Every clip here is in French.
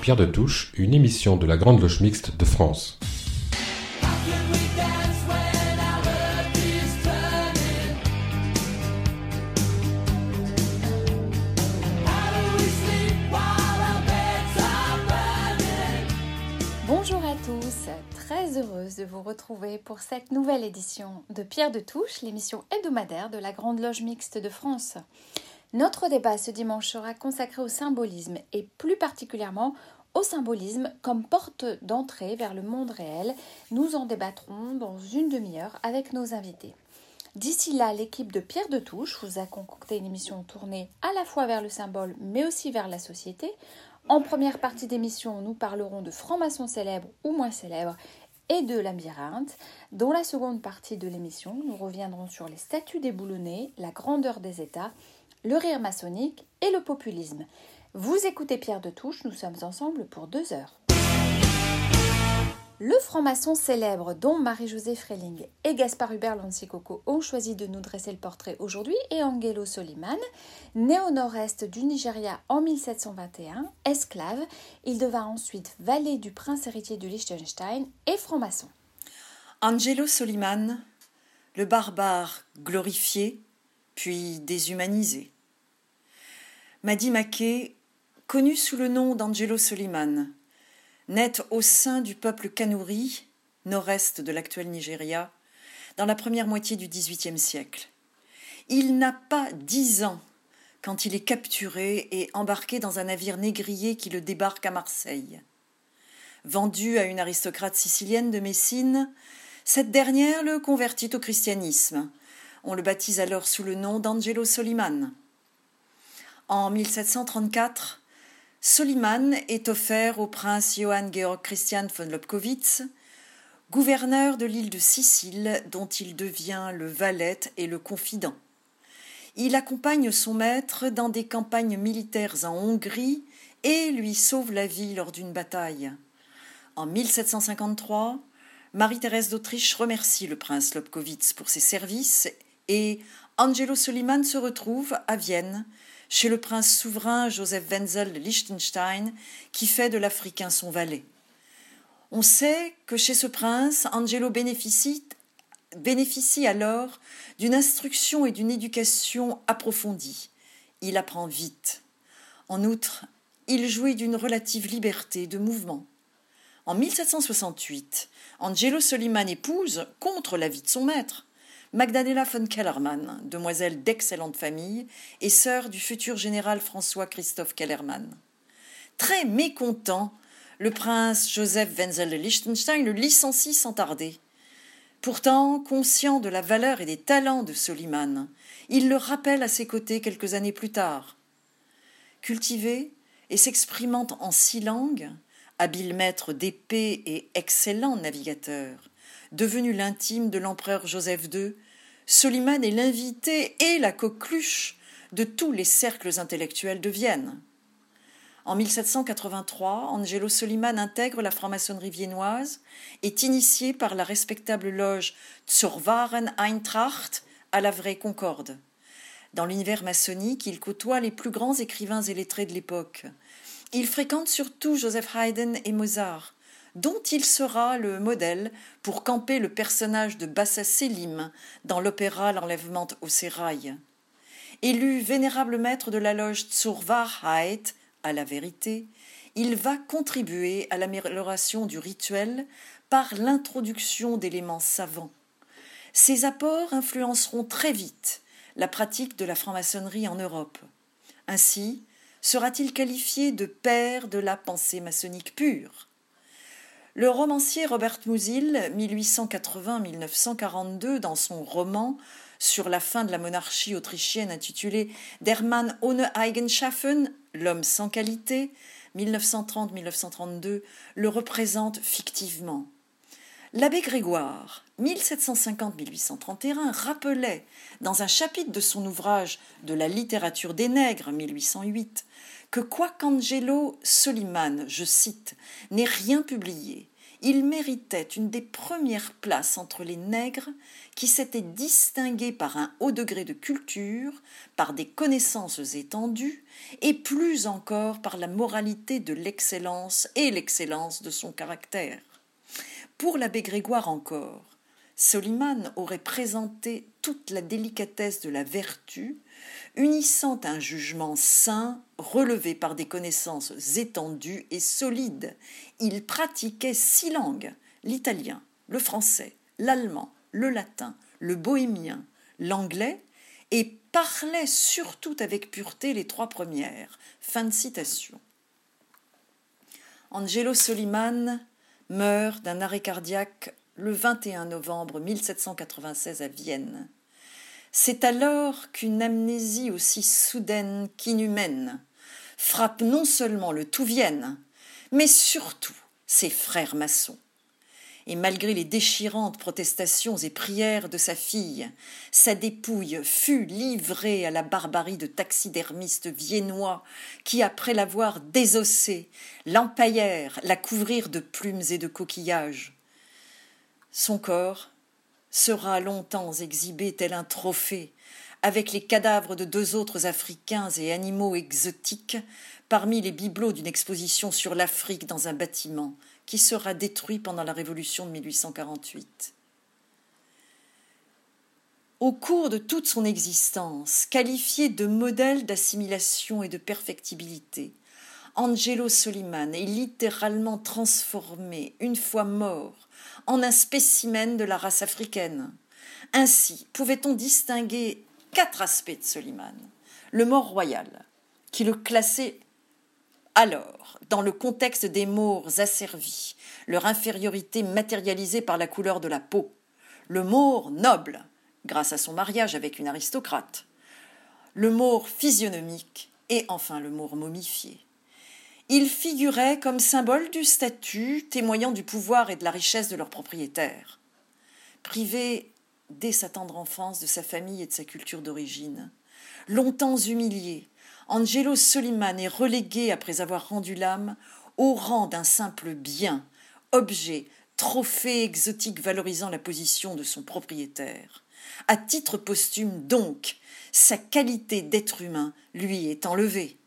Pierre de Touche, une émission de la Grande Loge Mixte de France. Bonjour à tous, très heureuse de vous retrouver pour cette nouvelle édition de Pierre de Touche, l'émission hebdomadaire de la Grande Loge Mixte de France. Notre débat ce dimanche sera consacré au symbolisme et plus particulièrement au symbolisme comme porte d'entrée vers le monde réel. Nous en débattrons dans une demi-heure avec nos invités. D'ici là, l'équipe de Pierre de Touche vous a concocté une émission tournée à la fois vers le symbole mais aussi vers la société. En première partie d'émission, nous parlerons de francs-maçons célèbres ou moins célèbres et de labyrinthe. Dans la seconde partie de l'émission, nous reviendrons sur les statuts déboulonnés, la grandeur des États le rire maçonnique et le populisme. Vous écoutez Pierre de Touche, nous sommes ensemble pour deux heures. Le franc-maçon célèbre dont Marie-Josée Freling et Gaspard Hubert Lancicoco ont choisi de nous dresser le portrait aujourd'hui est Angelo Soliman, né au nord-est du Nigeria en 1721, esclave. Il devint ensuite valet du prince héritier de Liechtenstein et franc-maçon. Angelo Soliman, le barbare glorifié, puis déshumanisé. Madi Maké, connu sous le nom d'Angelo Soliman, naît au sein du peuple Kanouri, nord-est de l'actuel Nigeria, dans la première moitié du XVIIIe siècle. Il n'a pas dix ans quand il est capturé et embarqué dans un navire négrier qui le débarque à Marseille. Vendu à une aristocrate sicilienne de Messine, cette dernière le convertit au christianisme on le baptise alors sous le nom d'Angelo Soliman. En 1734, Soliman est offert au prince Johann Georg Christian von Lobkowitz, gouverneur de l'île de Sicile dont il devient le valet et le confident. Il accompagne son maître dans des campagnes militaires en Hongrie et lui sauve la vie lors d'une bataille. En 1753, Marie-Thérèse d'Autriche remercie le prince Lobkowitz pour ses services et Angelo Soliman se retrouve à Vienne chez le prince souverain Joseph Wenzel de Liechtenstein qui fait de l'Africain son valet. On sait que chez ce prince, Angelo bénéficie, alors d'une instruction et d'une éducation approfondie. Il apprend vite. En outre, il jouit d'une relative liberté de mouvement. En 1768, Angelo Soliman épouse, contre l'avis de son maître, Magdalena von Kellermann, demoiselle d'excellente famille et sœur du futur général François-Christophe Kellermann. Très mécontent, le prince Joseph Wenzel de Liechtenstein le licencie sans tarder. Pourtant, conscient de la valeur et des talents de Soliman, il le rappelle à ses côtés quelques années plus tard. Cultivé et s'exprimant en six langues, habile maître d'épée et excellent navigateur, devenu l'intime de l'empereur Joseph II, Soliman est l'invité et la coqueluche de tous les cercles intellectuels de Vienne. En 1783, Angelo Soliman intègre la franc-maçonnerie viennoise, est initié par la respectable loge Zur wahren Eintracht à la vraie Concorde. Dans l'univers maçonnique, il côtoie les plus grands écrivains et lettrés de l'époque. Il fréquente surtout Joseph Haydn et Mozart, dont il sera le modèle pour camper le personnage de Bassa Selim dans l'opéra L'enlèvement au sérail. Élu vénérable maître de la loge Zur Wahrheit, à la vérité, il va contribuer à l'amélioration du rituel par l'introduction d'éléments savants. Ses apports influenceront très vite la pratique de la franc-maçonnerie en Europe. Ainsi, sera-t-il qualifié de père de la pensée maçonnique pure le romancier Robert Musil, 1880-1942, dans son roman sur la fin de la monarchie autrichienne intitulé Der Mann ohne Eigenschaften, l'homme sans qualité, 1930-1932, le représente fictivement. L'abbé Grégoire, 1750-1831, rappelait, dans un chapitre de son ouvrage De la littérature des nègres, 1808, que quoiqu'Angelo Soliman, je cite, n'ait rien publié, il méritait une des premières places entre les nègres qui s'étaient distingués par un haut degré de culture, par des connaissances étendues, et plus encore par la moralité de l'excellence et l'excellence de son caractère. Pour l'abbé Grégoire encore, Soliman aurait présenté toute la délicatesse de la vertu, unissant un jugement sain, relevé par des connaissances étendues et solides. Il pratiquait six langues l'italien, le français, l'allemand, le latin, le bohémien, l'anglais, et parlait surtout avec pureté les trois premières. Fin de citation. Angelo Soliman meurt d'un arrêt cardiaque le 21 novembre 1796 à Vienne. C'est alors qu'une amnésie aussi soudaine qu'inhumaine frappe non seulement le tout Vienne, mais surtout ses frères maçons et malgré les déchirantes protestations et prières de sa fille, sa dépouille fut livrée à la barbarie de taxidermistes viennois qui, après l'avoir désossée, l'empaillèrent, la couvrirent de plumes et de coquillages. Son corps sera longtemps exhibé tel un trophée, avec les cadavres de deux autres Africains et animaux exotiques, parmi les bibelots d'une exposition sur l'Afrique dans un bâtiment qui sera détruit pendant la Révolution de 1848. Au cours de toute son existence, qualifié de modèle d'assimilation et de perfectibilité, Angelo Soliman est littéralement transformé, une fois mort, en un spécimen de la race africaine. Ainsi, pouvait-on distinguer quatre aspects de Soliman. Le mort royal, qui le classait alors, dans le contexte des Maures asservis, leur infériorité matérialisée par la couleur de la peau, le Maure noble, grâce à son mariage avec une aristocrate, le Maure physionomique et enfin le Maure momifié. Ils figuraient comme symbole du statut, témoignant du pouvoir et de la richesse de leurs propriétaires. Privé dès sa tendre enfance de sa famille et de sa culture d'origine, longtemps humilié, Angelo Soliman est relégué, après avoir rendu l'âme, au rang d'un simple bien, objet, trophée exotique valorisant la position de son propriétaire. À titre posthume, donc, sa qualité d'être humain lui est enlevée.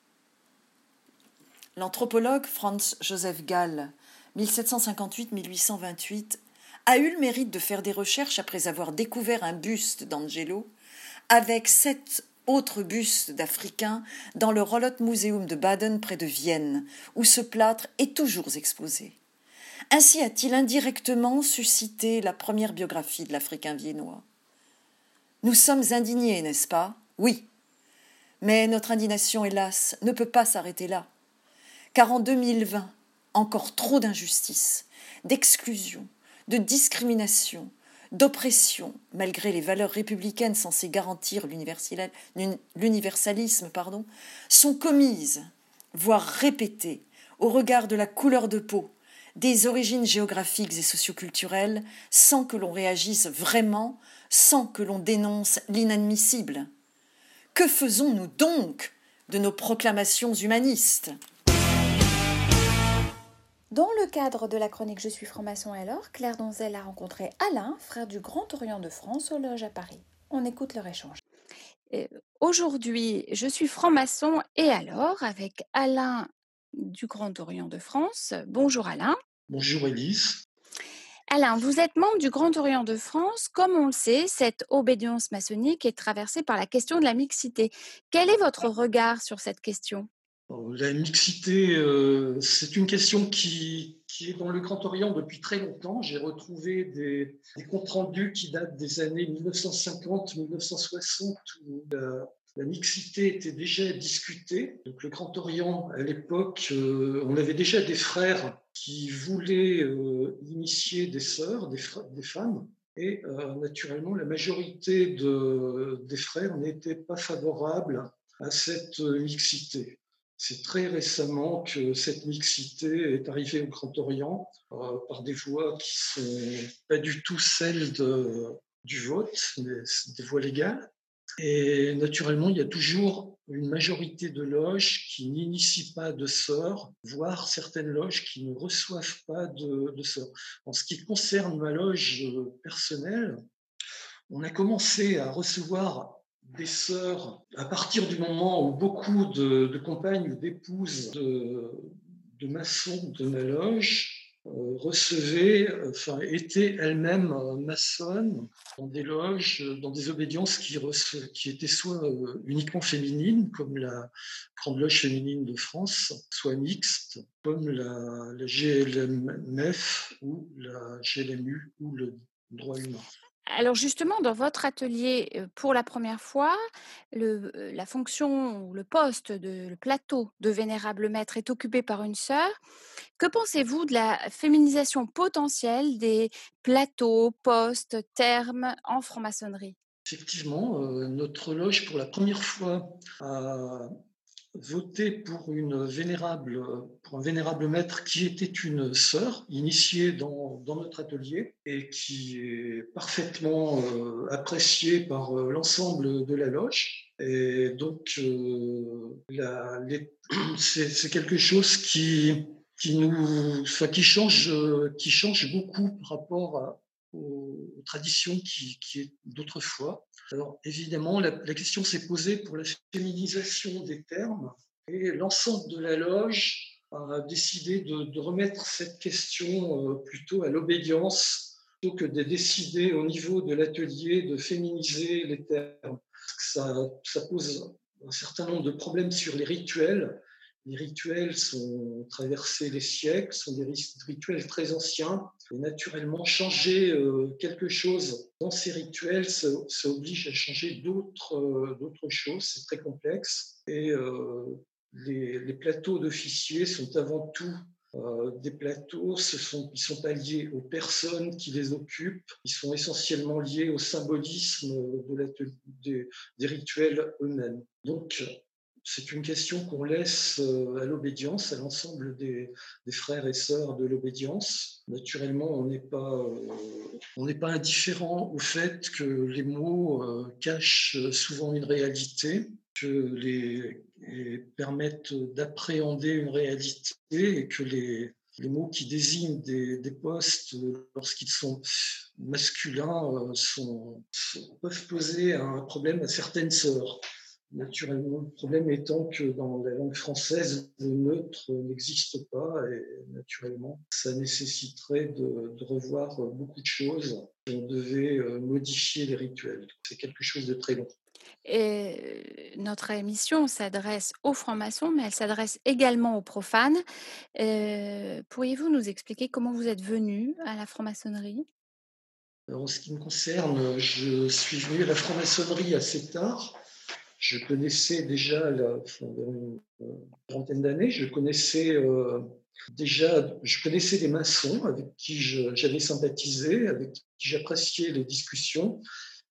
L'anthropologue Franz Joseph Gall, 1758-1828, a eu le mérite de faire des recherches après avoir découvert un buste d'Angelo avec sept autre buste d'Africains dans le Rollot Museum de Baden près de Vienne, où ce plâtre est toujours exposé. Ainsi a-t-il indirectement suscité la première biographie de l'Africain viennois. Nous sommes indignés, n'est-ce pas? Oui. Mais notre indignation, hélas, ne peut pas s'arrêter là. Car en 2020, encore trop d'injustice, d'exclusion, de discrimination, d'oppression, malgré les valeurs républicaines censées garantir l'universalisme, pardon, sont commises, voire répétées, au regard de la couleur de peau, des origines géographiques et socioculturelles, sans que l'on réagisse vraiment, sans que l'on dénonce l'inadmissible. Que faisons-nous donc de nos proclamations humanistes? Dans le cadre de la chronique Je suis franc-maçon alors, Claire Donzel a rencontré Alain, frère du Grand Orient de France, au loge à Paris. On écoute leur échange. Aujourd'hui, je suis franc-maçon et alors avec Alain du Grand Orient de France. Bonjour Alain. Bonjour Elise. Alain, vous êtes membre du Grand Orient de France. Comme on le sait, cette obédience maçonnique est traversée par la question de la mixité. Quel est votre regard sur cette question? La mixité, euh, c'est une question qui, est dans le Grand Orient depuis très longtemps. J'ai retrouvé des, comptes rendus qui datent des années 1950-1960 où la, mixité était déjà discutée. Donc le Grand Orient, à l'époque, euh, on avait déjà des frères qui voulaient euh, initier des sœurs, des, femmes. Et naturellement, la majorité de, des frères n'étaient pas favorables à cette mixité. C'est très récemment que cette mixité est arrivée au Grand Orient euh, par des voies qui sont pas du tout celles du vote, mais des voies légales. Et naturellement, il y a toujours une majorité de loges qui n'initient pas de sœurs, voire certaines loges qui ne reçoivent pas de, de. En ce qui concerne ma loge personnelle, on a commencé à recevoir des sœurs à partir du moment où beaucoup de, compagnes ou d'épouses de, maçons de ma loge euh, recevaient, enfin, étaient elles-mêmes euh, maçonnes dans des loges, dans des obédiences qui, étaient soit euh, uniquement féminines, comme la Grande Loge féminine de France, soit mixtes, comme la GLMF ou la GLMU ou le droit humain. Alors justement, dans votre atelier, pour la première fois, la fonction ou le poste de le plateau de vénérable maître est occupé par une sœur. Que pensez-vous de la féminisation potentielle des plateaux, postes, termes en franc-maçonnerie? Effectivement, notre loge, pour la première fois, voté pour, une vénérable, pour un vénérable maître qui était une sœur initiée dans, dans notre atelier et qui est parfaitement euh, appréciée par euh, l'ensemble de la loge. Et donc, euh, c'est quelque chose qui, qui, nous, qui, change, qui change beaucoup par rapport à, aux, traditions qui, qui d'autrefois. Alors évidemment, la, question s'est posée pour la féminisation des termes et l'ensemble de la loge a décidé de, remettre cette question euh, plutôt à l'obédience plutôt que de décider au niveau de l'atelier de féminiser les termes. Ça, ça pose un certain nombre de problèmes sur les rituels les rituels sont traversés les siècles, sont des rituels très anciens. Et naturellement, changer euh, quelque chose dans ces rituels, ça, oblige à changer d'autres euh, choses. C'est très complexe. Et euh, les, plateaux d'officiers sont avant tout des plateaux, ce sont, ils sont pas liés aux personnes qui les occupent, ils sont essentiellement liés au symbolisme de des, des rituels eux-mêmes. Donc, c'est une question qu'on laisse euh, à l'obédience, à l'ensemble des, frères et sœurs de l'obédience. Naturellement, on n'est pas, euh, pas indifférent au fait que les mots euh, cachent souvent une réalité, que les, permettent d'appréhender une réalité et que les, les mots qui désignent des, des postes, lorsqu'ils sont masculins, peuvent poser un problème à certaines sœurs. Naturellement, le problème étant que dans la langue française, le neutre n'existe pas et naturellement, ça nécessiterait de, revoir beaucoup de choses. On devait euh, modifier les rituels. C'est quelque chose de très long. Et notre émission s'adresse aux francs-maçons, mais elle s'adresse également aux profanes. Euh, pourriez-vous nous expliquer comment vous êtes venu à la franc-maçonnerie? En ce qui me concerne, je suis venu à la franc-maçonnerie assez tard je connaissais déjà, la, une trentaine d'années, je connaissais euh, déjà, je connaissais des maçons avec qui j'avais sympathisé, avec qui j'appréciais les discussions,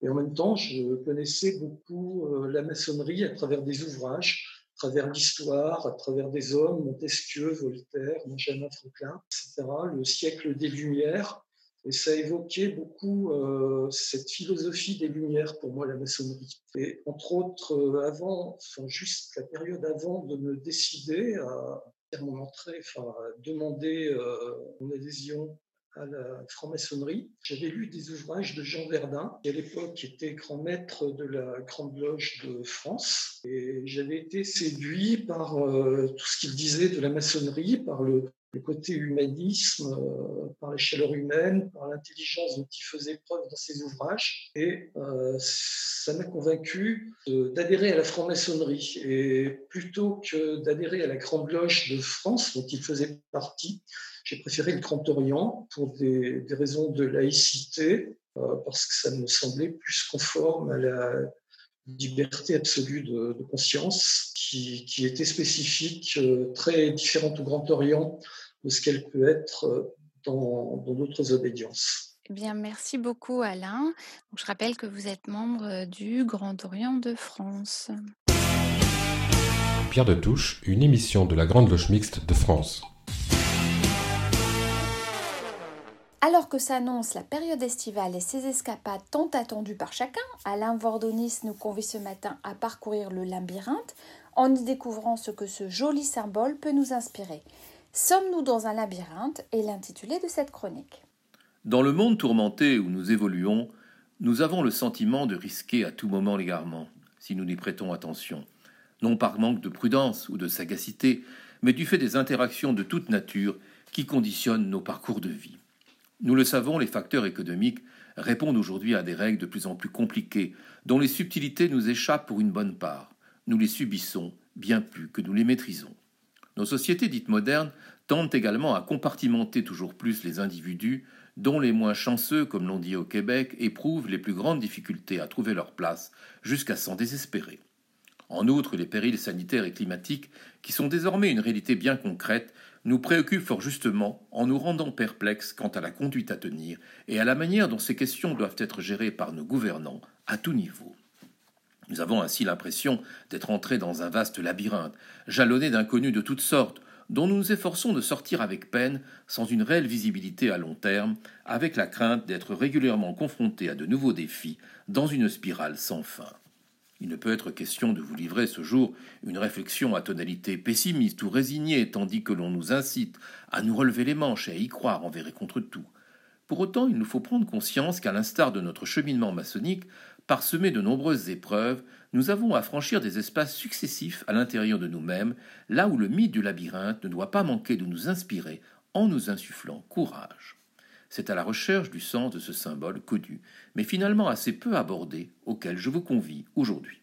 et en même temps, je connaissais beaucoup euh, la maçonnerie à travers des ouvrages, à travers l'histoire, à travers des hommes, Montesquieu, Voltaire, Benjamin Franklin, etc., le siècle des Lumières. Et ça évoquait beaucoup euh, cette philosophie des Lumières pour moi, la maçonnerie. Et entre autres, euh, avant, enfin, juste la période avant de me décider à faire mon entrée, enfin, à demander euh, mon adhésion à la franc-maçonnerie. J'avais lu des ouvrages de Jean Verdun, qui à l'époque était grand maître de la Grande Loge de France. Et j'avais été séduit par tout ce qu'il disait de la maçonnerie, par le le côté humanisme, euh, par la chaleur humaine, par l'intelligence dont il faisait preuve dans ses ouvrages. Et euh, ça m'a convaincu d'adhérer à la franc-maçonnerie. Et plutôt que d'adhérer à la Grande Loge de France, dont il faisait partie, j'ai préféré le Grand Orient pour des, raisons de laïcité, euh, parce que ça me semblait plus conforme à la liberté absolue de, conscience qui, qui, était spécifique, très différente au Grand Orient de ce qu'elle peut être euh, dans d'autres obédiences. Eh bien, merci beaucoup Alain. je rappelle que vous êtes membre euh, du Grand Orient de France. Pierre de Touche, une émission de la Grande Loge Mixte de France. Alors que s'annonce la période estivale et ses escapades tant attendues par chacun, Alain Vordonis nous convie ce matin à parcourir le labyrinthe en y découvrant ce que ce joli symbole peut nous inspirer. Sommes-nous dans un labyrinthe est l'intitulé de cette chronique. Dans le monde tourmenté où nous évoluons, nous avons le sentiment de risquer à tout moment l'égarement, si nous n'y prêtons attention, non par manque de prudence ou de sagacité, mais du fait des interactions de toute nature qui conditionnent nos parcours de vie. Nous le savons, les facteurs économiques répondent aujourd'hui à des règles de plus en plus compliquées, dont les subtilités nous échappent pour une bonne part. Nous les subissons bien plus que nous les maîtrisons. Nos sociétés dites modernes tendent également à compartimenter toujours plus les individus, dont les moins chanceux, comme l'on dit au Québec, éprouvent les plus grandes difficultés à trouver leur place, jusqu'à s'en désespérer. En outre, les périls sanitaires et climatiques, qui sont désormais une réalité bien concrète, nous préoccupe fort justement en nous rendant perplexes quant à la conduite à tenir et à la manière dont ces questions doivent être gérées par nos gouvernants à tout niveau. Nous avons ainsi l'impression d'être entrés dans un vaste labyrinthe, jalonné d'inconnus de toutes sortes, dont nous nous efforçons de sortir avec peine, sans une réelle visibilité à long terme, avec la crainte d'être régulièrement confrontés à de nouveaux défis dans une spirale sans fin. Il ne peut être question de vous livrer ce jour une réflexion à tonalité pessimiste ou résignée, tandis que l'on nous incite à nous relever les manches et à y croire envers et contre tout. Pour autant, il nous faut prendre conscience qu'à l'instar de notre cheminement maçonnique, parsemé de nombreuses épreuves, nous avons à franchir des espaces successifs à l'intérieur de nous-mêmes, là où le mythe du labyrinthe ne doit pas manquer de nous inspirer en nous insufflant courage. C'est à la recherche du sens de ce symbole connu, mais finalement assez peu abordé, auquel je vous convie aujourd'hui.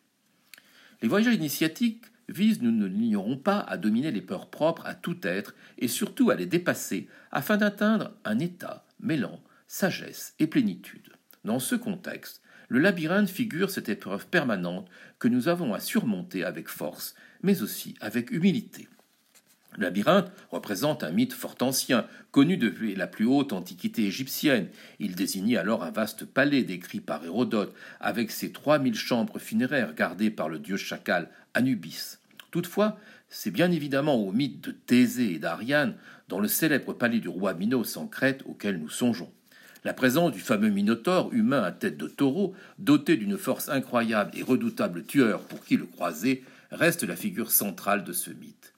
Les voyages initiatiques visent, nous ne l'ignorons pas, à dominer les peurs propres à tout être et surtout à les dépasser afin d'atteindre un état mêlant sagesse et plénitude. Dans ce contexte, le labyrinthe figure cette épreuve permanente que nous avons à surmonter avec force, mais aussi avec humilité. Le labyrinthe représente un mythe fort ancien, connu depuis la plus haute antiquité égyptienne. Il désignait alors un vaste palais décrit par Hérodote, avec ses trois mille chambres funéraires gardées par le dieu chacal Anubis. Toutefois, c'est bien évidemment au mythe de Thésée et d'Ariane, dans le célèbre palais du roi Minos en Crète, auquel nous songeons. La présence du fameux Minotaure, humain à tête de taureau, doté d'une force incroyable et redoutable tueur pour qui le croiser, reste la figure centrale de ce mythe.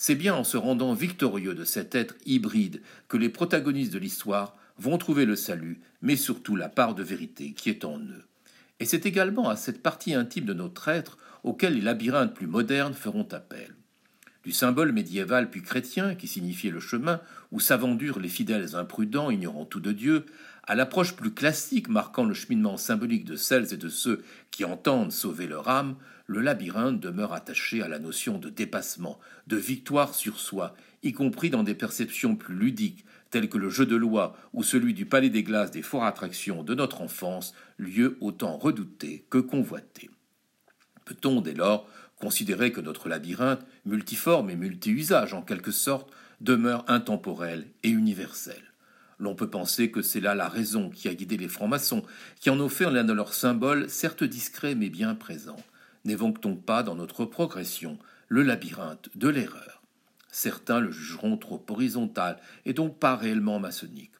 C'est bien en se rendant victorieux de cet être hybride que les protagonistes de l'histoire vont trouver le salut, mais surtout la part de vérité qui est en eux. Et c'est également à cette partie intime de notre être auquel les labyrinthes plus modernes feront appel. Du symbole médiéval puis chrétien, qui signifiait le chemin, où s'avendurent les fidèles imprudents, ignorant tout de Dieu, à l'approche plus classique marquant le cheminement symbolique de celles et de ceux qui entendent sauver leur âme, le labyrinthe demeure attaché à la notion de dépassement, de victoire sur soi, y compris dans des perceptions plus ludiques, telles que le jeu de loi ou celui du palais des glaces des forts attractions de notre enfance, lieu autant redouté que convoité. Peut-on dès lors considérer que notre labyrinthe, multiforme et multi-usage en quelque sorte, demeure intemporel et universel? L'on peut penser que c'est là la raison qui a guidé les francs-maçons, qui en ont fait l'un de leurs symboles, certes discret mais bien présent. N'évoque-t-on pas dans notre progression le labyrinthe de l'erreur Certains le jugeront trop horizontal et donc pas réellement maçonnique.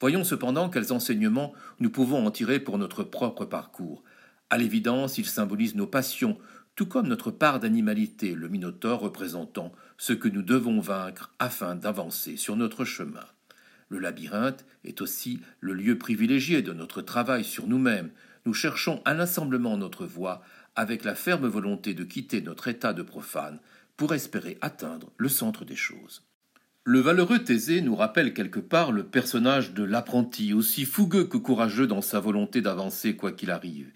Voyons cependant quels enseignements nous pouvons en tirer pour notre propre parcours. À l'évidence, il symbolise nos passions, tout comme notre part d'animalité, le Minotaure représentant ce que nous devons vaincre afin d'avancer sur notre chemin. Le labyrinthe est aussi le lieu privilégié de notre travail sur nous-mêmes. Nous cherchons à l'assemblement notre voie avec la ferme volonté de quitter notre état de profane pour espérer atteindre le centre des choses. Le valeureux Thésée nous rappelle quelque part le personnage de l'apprenti, aussi fougueux que courageux dans sa volonté d'avancer quoi qu'il arrive.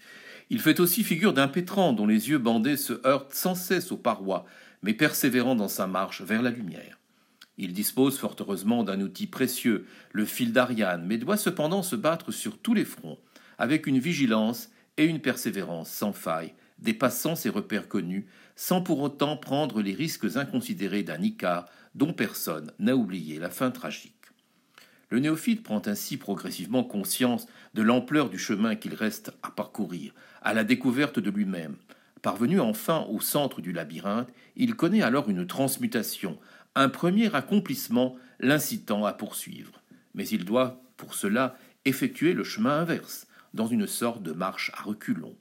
Il fait aussi figure d'un pétrant dont les yeux bandés se heurtent sans cesse aux parois, mais persévérant dans sa marche vers la lumière. Il dispose fort heureusement d'un outil précieux, le fil d'Ariane, mais doit cependant se battre sur tous les fronts, avec une vigilance et une persévérance sans faille, dépassant ses repères connus, sans pour autant prendre les risques inconsidérés d'un Icare dont personne n'a oublié la fin tragique. Le néophyte prend ainsi progressivement conscience de l'ampleur du chemin qu'il reste à parcourir, à la découverte de lui-même. Parvenu enfin au centre du labyrinthe, il connaît alors une transmutation, un premier accomplissement l'incitant à poursuivre. Mais il doit pour cela effectuer le chemin inverse, dans une sorte de marche à reculons.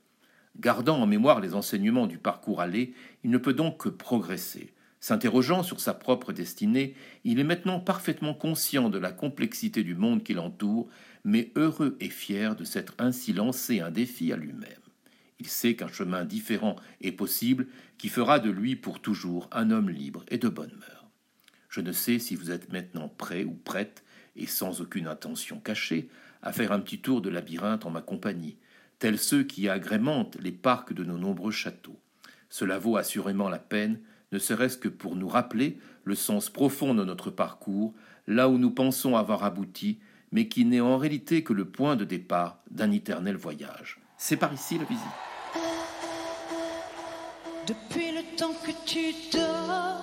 Gardant en mémoire les enseignements du parcours allé, il ne peut donc que progresser. S'interrogeant sur sa propre destinée, il est maintenant parfaitement conscient de la complexité du monde qui l'entoure, mais heureux et fier de s'être ainsi lancé un défi à lui-même. Il sait qu'un chemin différent est possible, qui fera de lui pour toujours un homme libre et de bonne mœurs. Je ne sais si vous êtes maintenant prêt ou prête, et sans aucune intention cachée, à faire un petit tour de labyrinthe en ma compagnie, tels ceux qui agrémentent les parcs de nos nombreux châteaux. Cela vaut assurément la peine, ne serait-ce que pour nous rappeler le sens profond de notre parcours, là où nous pensons avoir abouti, mais qui n'est en réalité que le point de départ d'un éternel voyage. C'est par ici la visite. Depuis le temps que tu dors,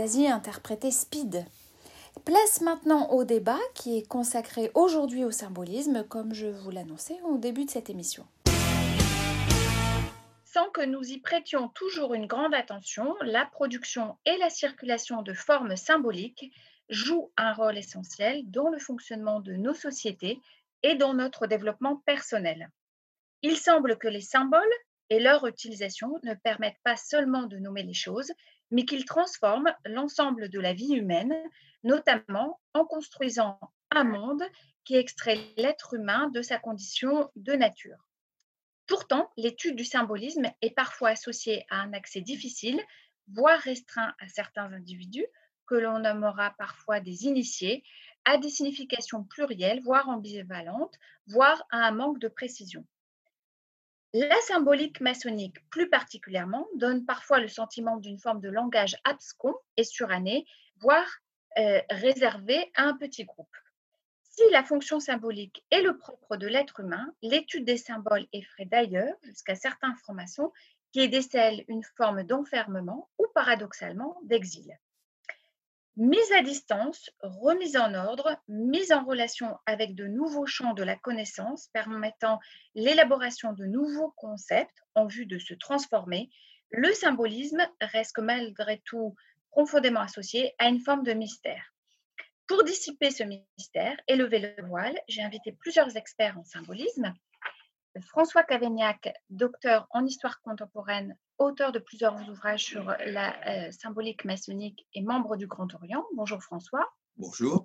Zazie interprétait Speed. Place maintenant au débat qui est consacré aujourd'hui au symbolisme, comme je vous l'annonçais au début de cette émission. Sans que nous y prêtions toujours une grande attention, la production et la circulation de formes symboliques jouent un rôle essentiel dans le fonctionnement de nos sociétés et dans notre développement personnel. Il semble que les symboles et leur utilisation ne permettent pas seulement de nommer les choses, mais qu'ils transforment l'ensemble de la vie humaine, notamment en construisant un monde qui extrait l'être humain de sa condition de nature. Pourtant, l'étude du symbolisme est parfois associée à un accès difficile, voire restreint à certains individus, que l'on nommera parfois des initiés, à des significations plurielles, voire ambivalentes, voire à un manque de précision. La symbolique maçonnique, plus particulièrement, donne parfois le sentiment d'une forme de langage abscon et suranné, voire euh, réservé à un petit groupe. Si la fonction symbolique est le propre de l'être humain, l'étude des symboles effraie d'ailleurs, jusqu'à certains francs-maçons, qui décèlent une forme d'enfermement ou paradoxalement d'exil. Mise à distance, remise en ordre, mise en relation avec de nouveaux champs de la connaissance permettant l'élaboration de nouveaux concepts en vue de se transformer, le symbolisme reste malgré tout profondément associé à une forme de mystère. Pour dissiper ce mystère et lever le voile, j'ai invité plusieurs experts en symbolisme. François Cavaignac, docteur en histoire contemporaine, auteur de plusieurs ouvrages sur la euh, symbolique maçonnique et membre du Grand Orient. Bonjour François. Bonjour.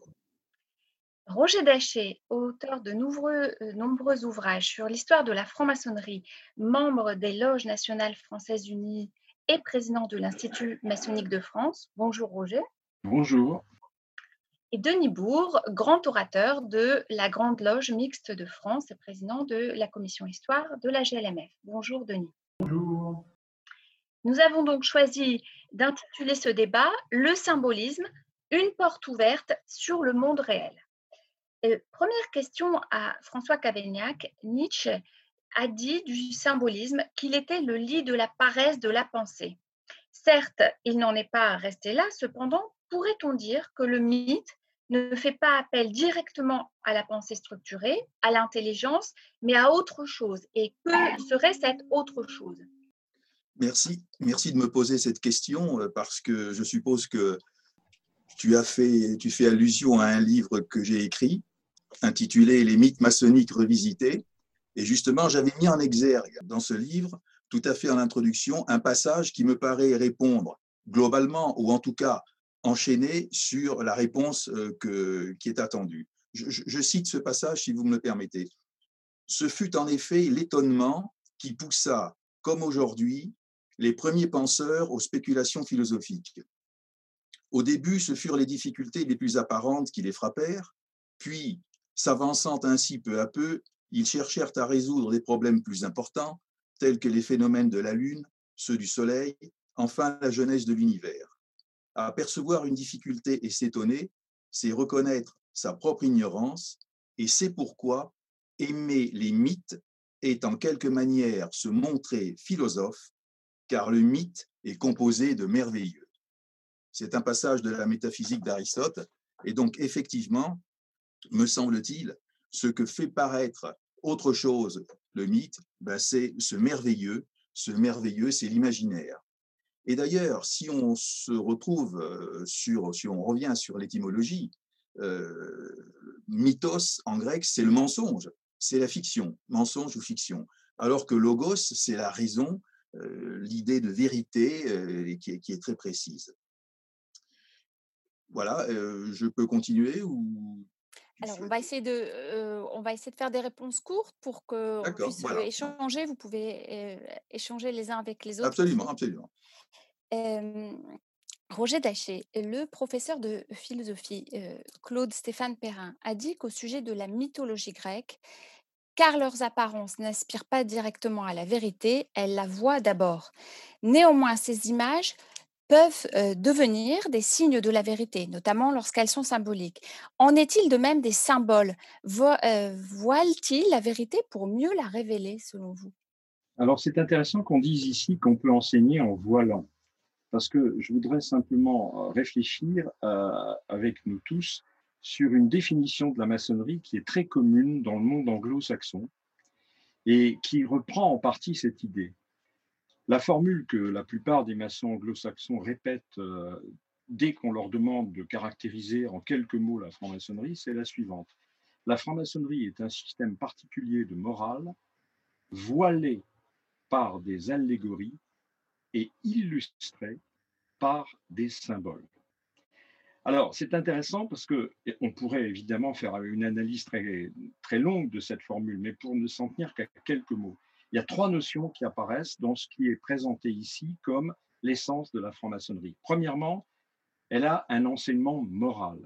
Roger Daché, auteur de nombreux, euh, nombreux ouvrages sur l'histoire de la franc-maçonnerie, membre des loges nationales françaises unies et président de l'Institut maçonnique de France. Bonjour Roger. Bonjour. Et Denis Bourg, grand orateur de la Grande Loge mixte de France et président de la commission histoire de la GLMF. Bonjour Denis. Bonjour. Nous avons donc choisi d'intituler ce débat Le symbolisme, une porte ouverte sur le monde réel. Euh, première question à François Cavaignac. Nietzsche a dit du symbolisme qu'il était le lit de la paresse de la pensée. Certes, il n'en est pas resté là, cependant, pourrait-on dire que le mythe ne fait pas appel directement à la pensée structurée, à l'intelligence, mais à autre chose Et que serait cette autre chose? Merci. Merci de me poser cette question euh, parce que je suppose que tu as fait, tu fais allusion à un livre que j'ai écrit intitulé Les mythes maçonniques revisités. Et justement, j'avais mis en exergue dans ce livre, tout à fait en introduction, un passage qui me paraît répondre globalement, ou en tout cas enchaîner sur la réponse euh, qui est attendue. Je, je cite ce passage, si vous me le permettez. Ce fut en effet l'étonnement qui poussa, comme aujourd'hui, les premiers penseurs aux spéculations philosophiques. Au début, ce furent les difficultés les plus apparentes qui les frappèrent, puis, s'avançant ainsi peu à peu, ils cherchèrent à résoudre des problèmes plus importants, tels que les phénomènes de la Lune, ceux du Soleil, enfin la jeunesse de l'univers. À apercevoir une difficulté et s'étonner, c'est reconnaître sa propre ignorance, et c'est pourquoi aimer les mythes est en quelque manière se montrer philosophe car le mythe est composé de merveilleux. C'est un passage de la métaphysique d'Aristote, et donc effectivement, me semble-t-il, ce que fait paraître autre chose le mythe, ben c'est ce merveilleux, ce merveilleux, c'est l'imaginaire. Et d'ailleurs, si on se retrouve euh, sur, si on revient sur l'étymologie, euh, mythos en grec, c'est le mensonge, c'est la fiction, mensonge ou fiction. Alors que logos, c'est la raison, euh, l'idée de vérité qui, est, qui, est, très précise. Voilà, je peux continuer ou alors, on va, essayer de, euh, on va essayer de faire des réponses courtes pour qu'on puisse voilà. échanger. Vous pouvez euh, échanger les uns avec les autres. Absolument, absolument. Euh, Roger Daché, le professeur de philosophie Claude Stéphane Perrin, a dit qu'au sujet de la mythologie grecque, car leurs apparences n'aspirent pas directement à la vérité, elles la voient d'abord. Néanmoins, ces images peuvent devenir des signes de la vérité, notamment lorsqu'elles sont symboliques. En est-il de même des symboles? Vo euh, Voilent-ils la vérité pour mieux la révéler, selon vous? Alors, c'est intéressant qu'on dise ici qu'on peut enseigner en voilant, parce que je voudrais simplement réfléchir avec nous tous sur une définition de la maçonnerie qui est très commune dans le monde anglo-saxon et qui reprend en partie cette idée. La formule que la plupart des maçons anglo-saxons répètent euh, dès qu'on leur demande de caractériser en quelques mots la franc-maçonnerie, c'est la suivante. La franc-maçonnerie est un système particulier de morale, voilé par des allégories et illustré par des symboles. Alors, c'est intéressant parce que on pourrait évidemment faire une analyse très, très longue de cette formule, mais pour ne s'en tenir qu'à quelques mots. Il y a trois notions qui apparaissent dans ce qui est présenté ici comme l'essence de la franc-maçonnerie. Premièrement, elle a un enseignement moral.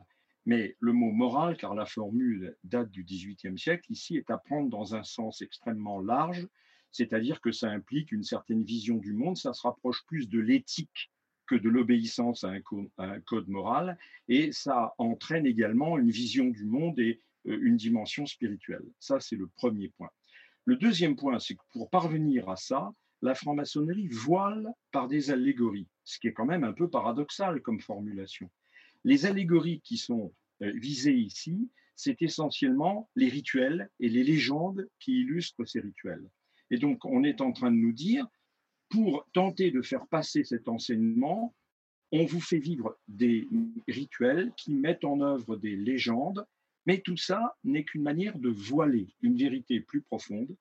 Mais le mot moral, car la formule date du XVIIIe siècle, ici est à prendre dans un sens extrêmement large, c'est-à-dire que ça implique une certaine vision du monde, ça se rapproche plus de l'éthique que de l'obéissance à, un code moral, et ça entraîne également une vision du monde et euh, une dimension spirituelle. Ça, c'est le premier point. Le deuxième point, c'est que pour parvenir à ça, la franc-maçonnerie voile par des allégories, ce qui est quand même un peu paradoxal comme formulation. Les allégories qui sont euh, visées ici, c'est essentiellement les rituels et les légendes qui illustrent ces rituels. Et donc, on est en train de nous dire, pour tenter de faire passer cet enseignement, on vous fait vivre des rituels qui mettent en œuvre des légendes, mais tout ça n'est qu'une manière de voiler une vérité plus profonde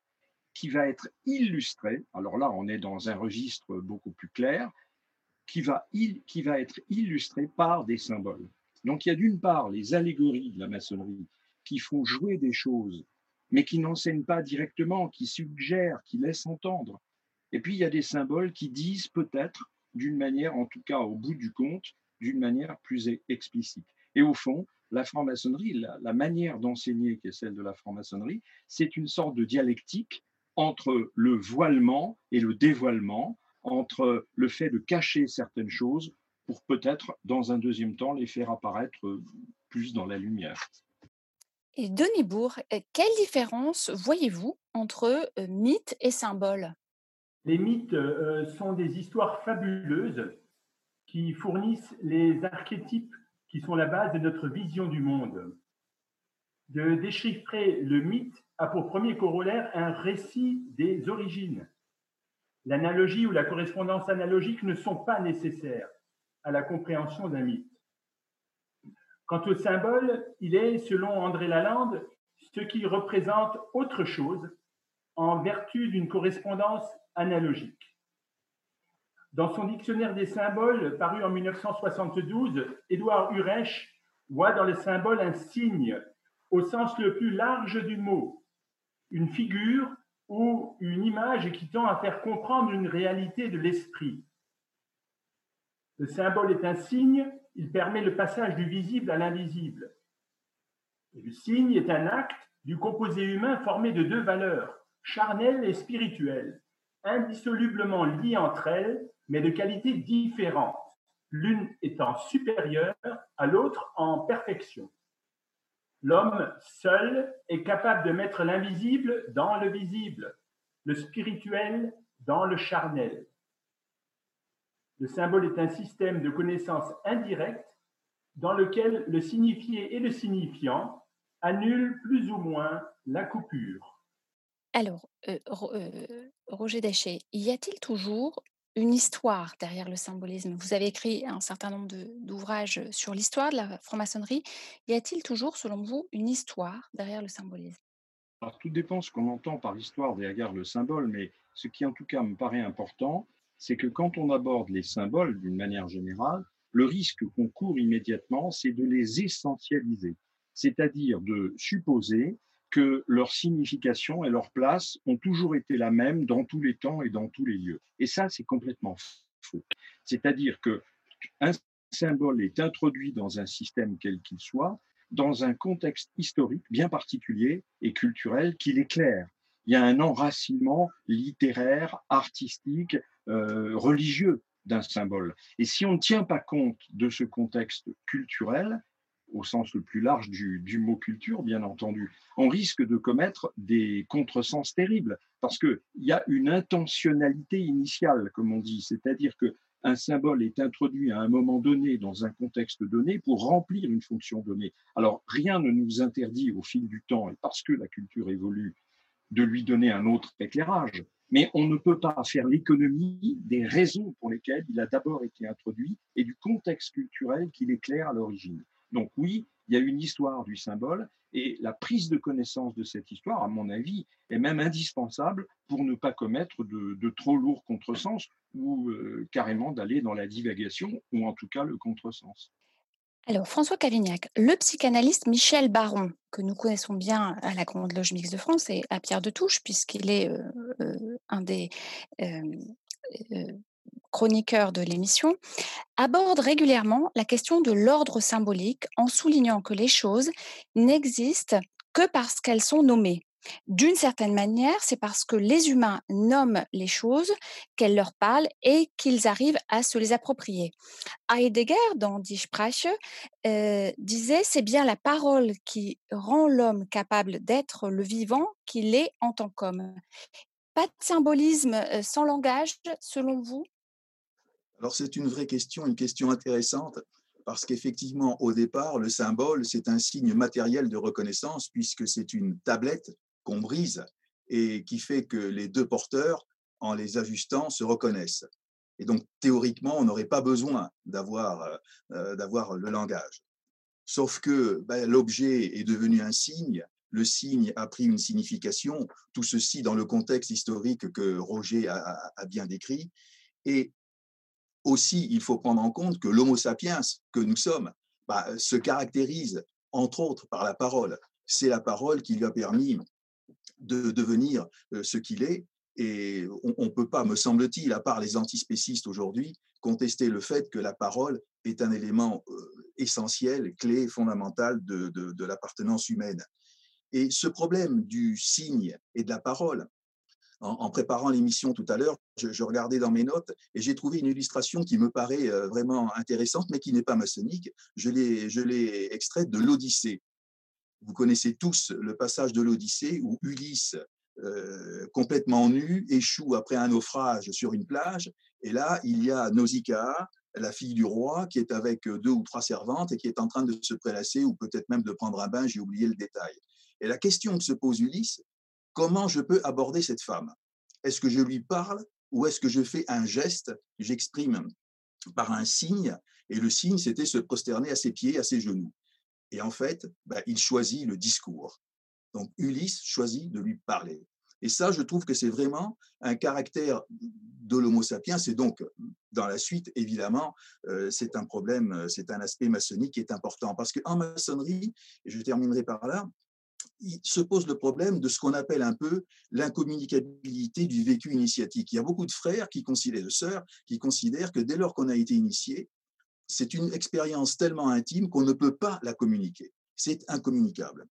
qui va être illustrée. Alors là, on est dans un registre beaucoup plus clair, qui va, qui va être illustré par des symboles. Donc il y a d'une part les allégories de la maçonnerie qui font jouer des choses, mais qui n'enseignent pas directement, qui suggèrent, qui laissent entendre. Et puis il y a des symboles qui disent peut-être, d'une manière, en tout cas au bout du compte, d'une manière plus explicite. Et au fond, la franc-maçonnerie, la, la manière d'enseigner qui est celle de la franc-maçonnerie, c'est une sorte de dialectique entre le voilement et le dévoilement, entre le fait de cacher certaines choses pour peut-être, dans un deuxième temps, les faire apparaître plus dans la lumière. Et Denis Bourg, quelle différence voyez-vous entre euh, mythe et symbole? Les mythes euh, sont des histoires fabuleuses qui fournissent les archétypes qui sont la base de notre vision du monde. De déchiffrer le mythe a pour premier corollaire un récit des origines. L'analogie ou la correspondance analogique ne sont pas nécessaires à la compréhension d'un mythe. Quant au symbole, il est, selon André Lalande, ce qui représente autre chose en vertu d'une correspondance analogique. Dans son dictionnaire des symboles, paru en 1972, Édouard Urech voit dans le symbole un signe au sens le plus large du mot, une figure ou une image qui tend à faire comprendre une réalité de l'esprit. Le symbole est un signe, il permet le passage du visible à l'invisible. le signe est un acte du composé humain formé de deux valeurs, charnelles et spirituelles, indissolublement liées entre elles, mais de qualités différentes, l'une étant supérieure à l'autre en perfection. L'homme seul est capable de mettre l'invisible dans le visible, le spirituel dans le charnel. Le symbole est un système de connaissance indirecte dans lequel le signifié et le signifiant annulent plus ou moins la coupure. Alors, euh, euh, Roger Déchet, y a-t-il toujours une histoire derrière le symbolisme. Vous avez écrit un certain nombre d'ouvrages sur l'histoire de la franc-maçonnerie. Y a-t-il toujours, selon vous, une histoire derrière le symbolisme? Tout dépend ce qu'on entend par histoire derrière le symbole, mais ce qui en tout cas me paraît important, c'est que quand on aborde les symboles d'une manière générale, le risque qu'on court immédiatement, c'est de les essentialiser, c'est-à-dire de supposer que leur signification et leur place ont toujours été la même dans tous les temps et dans tous les lieux. Et ça, c'est complètement faux. C'est-à-dire que un symbole est introduit dans un système quel qu'il soit, dans un contexte historique bien particulier et culturel qui l'éclaire. Il y a un enracinement littéraire, artistique, euh, religieux d'un symbole. Et si on ne tient pas compte de ce contexte culturel, au sens le plus large du, mot culture, bien entendu, on risque de commettre des contresens terribles parce qu'il y a une intentionnalité initiale, comme on dit, c'est-à-dire que un symbole est introduit à un moment donné dans un contexte donné pour remplir une fonction donnée. Alors rien ne nous interdit au fil du temps, et parce que la culture évolue, de lui donner un autre éclairage. Mais on ne peut pas faire l'économie des raisons pour lesquelles il a d'abord été introduit et du contexte culturel qu'il éclaire à l'origine. Donc oui, il y a une histoire du symbole et la prise de connaissance de cette histoire, à mon avis, est même indispensable pour ne pas commettre de, trop lourds contresens ou euh, carrément d'aller dans la divagation ou en tout cas le contresens. Alors, François Cavignac, le psychanalyste Michel Baron, que nous connaissons bien à la Grande Loge Mixte de France et à Pierre de Touche, puisqu'il est euh, euh, un des chroniqueurs de l'émission, aborde régulièrement la question de l'ordre symbolique en soulignant que les choses n'existent que parce qu'elles sont nommées. D'une certaine manière, c'est parce que les humains nomment les choses qu'elles leur parlent et qu'ils arrivent à se les approprier. Heidegger, dans Die Sprache, euh, disait c'est bien la parole qui rend l'homme capable d'être le vivant qu'il est en tant qu'homme. Pas de symbolisme euh, sans langage, selon vous? Alors c'est une vraie question, une question intéressante, parce qu'effectivement, au départ, le symbole, c'est un signe matériel de reconnaissance, puisque c'est une tablette qu'on brise et qui fait que les deux porteurs, en les ajustant, se reconnaissent. Et donc, théoriquement, on n'aurait pas besoin d'avoir euh, euh, le langage. Sauf que ben, l'objet est devenu un signe, le signe a pris une signification, tout ceci dans le contexte historique que Roger a bien décrit. Et aussi, il faut prendre en compte que l'homo sapiens que nous sommes bah, se caractérise, entre autres, par la parole. C'est la parole qui lui a permis de devenir euh, ce qu'il est. Et on ne peut pas, me semble-t-il, à part les antispécistes aujourd'hui, contester le fait que la parole est un élément euh, essentiel, clé, fondamental de- de l'appartenance humaine. Et ce problème du signe et de la parole, en, préparant l'émission tout à l'heure, je, regardais dans mes notes et j'ai trouvé une illustration qui me paraît euh, vraiment intéressante, mais qui n'est pas maçonnique. Je l'ai je l'ai extraite de l'Odyssée. Vous connaissez tous le passage de l'Odyssée où Ulysse, euh, complètement nu, échoue après un naufrage sur une plage. Et là, il y a Nausicaa, la fille du roi, qui est avec euh, deux ou trois servantes et qui est en train de se prélasser ou peut-être même de prendre un bain, j'ai oublié le détail. Et la question que se pose Ulysse, comment je peux aborder cette femme? Est-ce que je lui parle ou est-ce que je fais un geste, j'exprime par un signe Et le signe, c'était se prosterner à ses pieds, à ses genoux? Et en fait, bah, il choisit le discours. Donc Ulysse choisit de lui parler. Et ça, je trouve que c'est vraiment un caractère de l'Homo sapiens. C'est donc, dans la suite, évidemment, euh, c'est un problème, euh, c'est un aspect maçonnique qui est important. Parce qu'en maçonnerie, et je terminerai par là, il se pose le problème de ce qu'on appelle un peu l'incommunicabilité du vécu initiatique. Il y a beaucoup de frères qui considèrent, de sœurs, qui considèrent que dès lors qu'on a été initié, c'est une expérience tellement intime qu'on ne peut pas la communiquer. C'est incommunicable.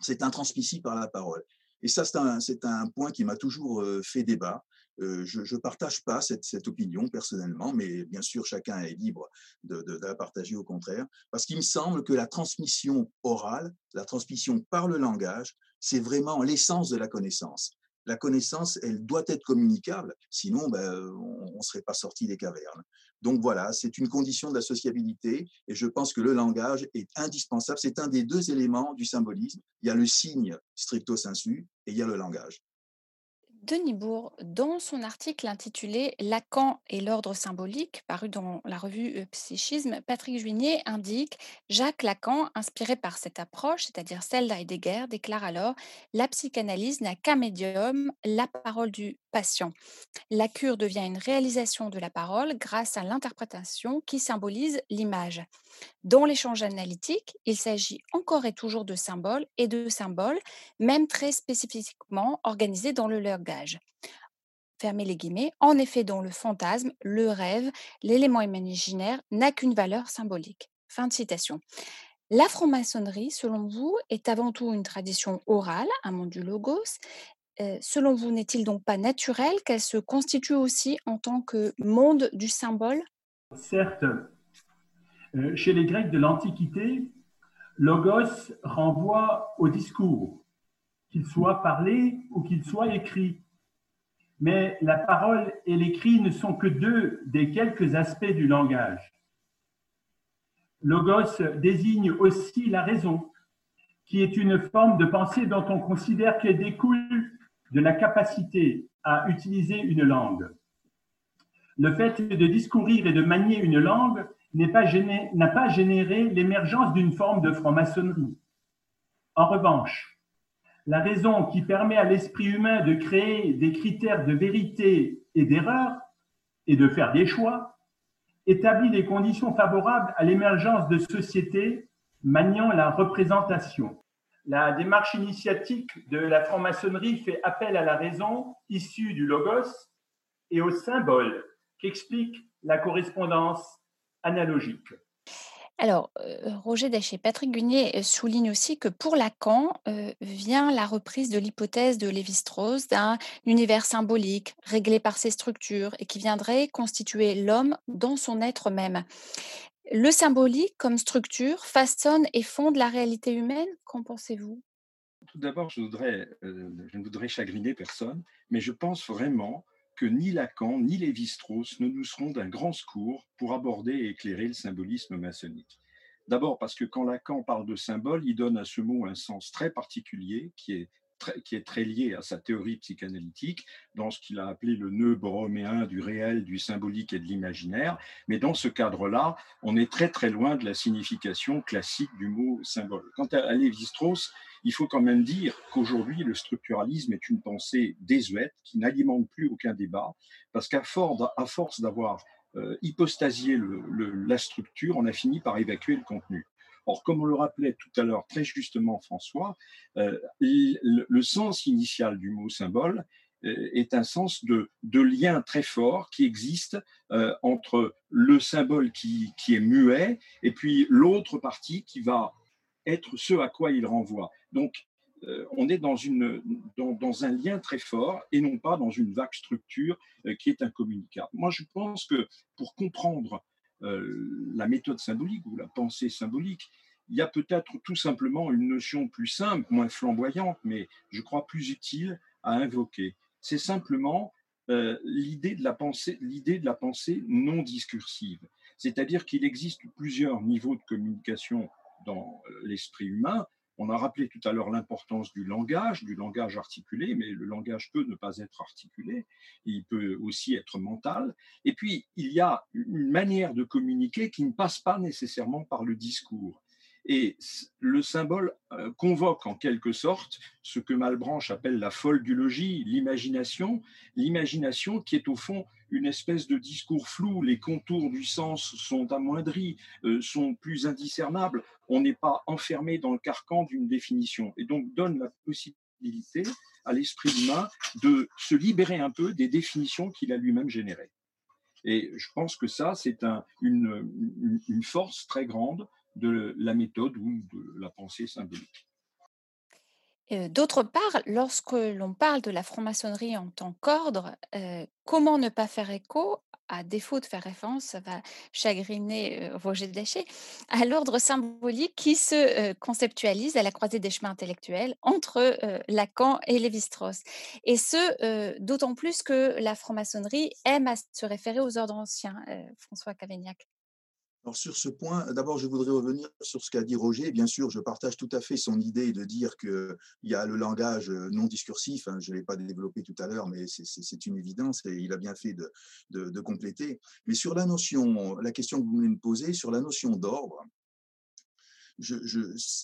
C'est intransmissible par la parole. Et ça, c'est un, un point qui m'a toujours euh, fait débat. Euh, je ne partage pas cette, opinion personnellement, mais bien sûr, chacun est libre de la partager au contraire, parce qu'il me semble que la transmission orale, la transmission par le langage, c'est vraiment l'essence de la connaissance. La connaissance, elle doit être communicable, sinon ben, on ne serait pas sorti des cavernes. Donc voilà, c'est une condition de la sociabilité et je pense que le langage est indispensable. C'est un des deux éléments du symbolisme. Il y a le signe stricto sensu et il y a le langage. Denis Bourg, dans son article intitulé Lacan et l'ordre symbolique, paru dans la revue Psychisme, Patrick Juigné indique Jacques Lacan, inspiré par cette approche, c'est-à-dire celle d'Heidegger, déclare alors La psychanalyse n'a qu'un médium, la parole du patient. La cure devient une réalisation de la parole grâce à l'interprétation qui symbolise l'image. Dans l'échange analytique, il s'agit encore et toujours de symboles et de symboles, même très spécifiquement organisés dans le langage. Fermez les guillemets. En effet, dans le fantasme, le rêve, l'élément imaginaire n'a qu'une valeur symbolique. Fin de citation. La franc-maçonnerie, selon vous, est avant tout une tradition orale, un monde du logos. Selon vous, n'est-il donc pas naturel qu'elle se constitue aussi en tant que monde du symbole? Certes, chez les Grecs de l'Antiquité, logos renvoie au discours, qu'il soit parlé ou qu'il soit écrit. Mais la parole et l'écrit ne sont que deux des quelques aspects du langage. Logos désigne aussi la raison, qui est une forme de pensée dont on considère qu'elle découle de la capacité à utiliser une langue. Le fait de discourir et de manier une langue n'a pas généré l'émergence d'une forme de franc-maçonnerie. En revanche, la raison qui permet à l'esprit humain de créer des critères de vérité et d'erreur et de faire des choix établit les conditions favorables à l'émergence de sociétés maniant la représentation. La démarche initiatique de la franc-maçonnerie fait appel à la raison issue du logos et au symbole qu'explique la correspondance analogique. Alors, euh, Roger Dachet, Patrick Gunier souligne aussi que pour Lacan euh, vient la reprise de l'hypothèse de Lévi-Strauss d'un univers symbolique réglé par ses structures et qui viendrait constituer l'homme dans son être même. Le symbolique comme structure façonne et fonde la réalité humaine. Qu'en pensez-vous? Tout d'abord, je, voudrais, euh, je ne voudrais chagriner personne, mais je pense vraiment que ni Lacan ni Lévi-Strauss ne nous seront d'un grand secours pour aborder et éclairer le symbolisme maçonnique. D'abord parce que quand Lacan parle de symbole, il donne à ce mot un sens très particulier qui est qui est très lié à sa théorie psychanalytique, dans ce qu'il a appelé le nœud borroméen du réel, du symbolique et de l'imaginaire. Mais dans ce cadre-là, on est très très loin de la signification classique du mot symbole. Quant à Lévi-Strauss, il faut quand même dire qu'aujourd'hui, le structuralisme est une pensée désuète qui n'alimente plus aucun débat, parce qu'à force d'avoir euh, la structure, on a fini par évacuer le contenu. Or, comme on le rappelait tout à l'heure très justement François, euh, le, sens initial du mot symbole euh, est un sens de, lien très fort qui existe euh, entre le symbole qui, qui est muet et puis l'autre partie qui va être ce à quoi il renvoie. Donc, on est dans, une, dans, dans, un lien très fort et non pas dans une vague structure qui est incommunicable. Moi, je pense que pour comprendre la méthode symbolique ou la pensée symbolique, il y a peut-être tout simplement une notion plus simple, moins flamboyante, mais je crois plus utile à invoquer. C'est simplement euh, l'idée de la pensée, l'idée de la pensée non discursive. C'est-à-dire qu'il existe plusieurs niveaux de communication dans l'esprit humain. On a rappelé tout à l'heure l'importance du langage, du langage articulé, mais le langage peut ne pas être articulé, il peut aussi être mental. Et puis, il y a une manière de communiquer qui ne passe pas nécessairement par le discours. Et le symbole convoque en quelque sorte ce que Malbranche appelle la folgulogie, l'imagination, l'imagination qui est au fond une espèce de discours flou, les contours du sens sont amoindris, euh, sont plus indiscernables, on n'est pas enfermé dans le carcan d'une définition, et donc donne la possibilité à l'esprit humain de se libérer un peu des définitions qu'il a lui-même générées. Et je pense que ça, c'est un, une, une force très grande de la méthode ou de la pensée symbolique. D'autre part, lorsque l'on parle de la franc-maçonnerie en tant qu'ordre, euh, comment ne pas faire écho, à défaut de faire référence, ça va chagriner euh, Roger Dachet, à l'ordre symbolique qui se euh, conceptualise à la croisée des chemins intellectuels entre Lacan et Lévi-Strauss. Et ce, d'autant plus que la franc-maçonnerie aime à se référer aux ordres anciens, François Cavaignac. Alors sur ce point, d'abord, je voudrais revenir sur ce qu'a dit Roger. Bien sûr, je partage tout à fait son idée de dire qu'il y a le langage non discursif. Hein, je ne l'ai pas développé tout à l'heure, mais c'est une évidence et il a bien fait de, compléter. Mais sur la notion, la question que vous venez de poser, sur la notion d'ordre,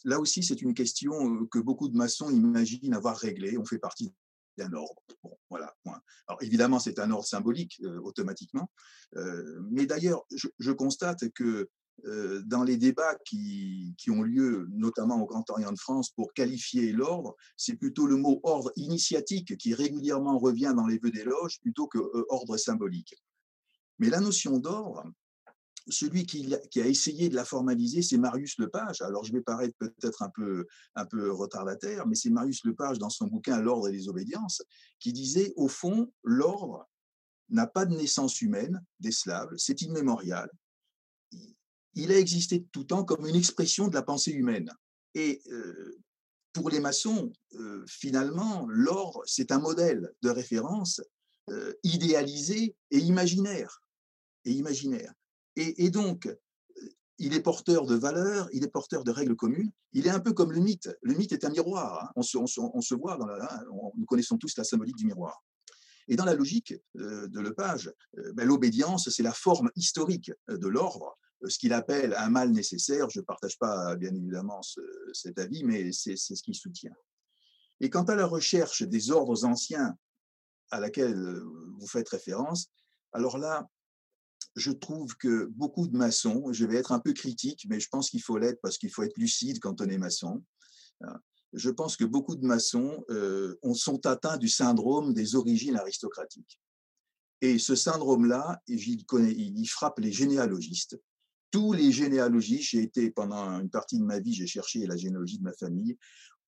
là aussi, c'est une question que beaucoup de maçons imaginent avoir réglée. On fait partie d'un ordre. Bon, voilà. Alors évidemment, c'est un ordre symbolique euh, automatiquement, euh, mais d'ailleurs, je, je, constate que euh, dans les débats qui, qui, ont lieu, notamment au Grand Orient de France, pour qualifier l'ordre, c'est plutôt le mot ordre initiatique qui régulièrement revient dans les vœux d'éloge plutôt que ordre symbolique. Mais la notion d'ordre, celui qui, a essayé de la formaliser, c'est Marius Lepage. Alors, je vais paraître peut-être un peu, retardataire, mais c'est Marius Lepage, dans son bouquin L'ordre et les obédiences, qui disait, au fond, l'ordre n'a pas de naissance humaine des Slaves, c'est immémorial. Il a existé de tout temps comme une expression de la pensée humaine. Et euh, pour les maçons, euh, finalement, l'ordre, c'est un modèle de référence euh, idéalisé et imaginaire. Et imaginaire. Et, donc, il est porteur de valeurs, il est porteur de règles communes. Il est un peu comme le mythe. Le mythe est un miroir. Hein. On, se, voit hein, nous connaissons tous la symbolique du miroir. Et dans la logique de Lepage, ben, l'obédience, c'est la forme historique de l'ordre, ce qu'il appelle un mal nécessaire. Je ne partage pas bien évidemment ce, cet avis, mais c'est ce qu'il soutient. Et quant à la recherche des ordres anciens à laquelle vous faites référence, alors là, je trouve que beaucoup de maçons, je vais être un peu critique, mais je pense qu'il faut l'être parce qu'il faut être lucide quand on est maçon. Hein. Je pense que beaucoup de maçons euh, ont- sont atteints du syndrome des origines aristocratiques. Et ce syndrome-là, il frappe les généalogistes. Tous les généalogistes, j'ai été pendant une partie de ma vie, j'ai cherché la généalogie de ma famille.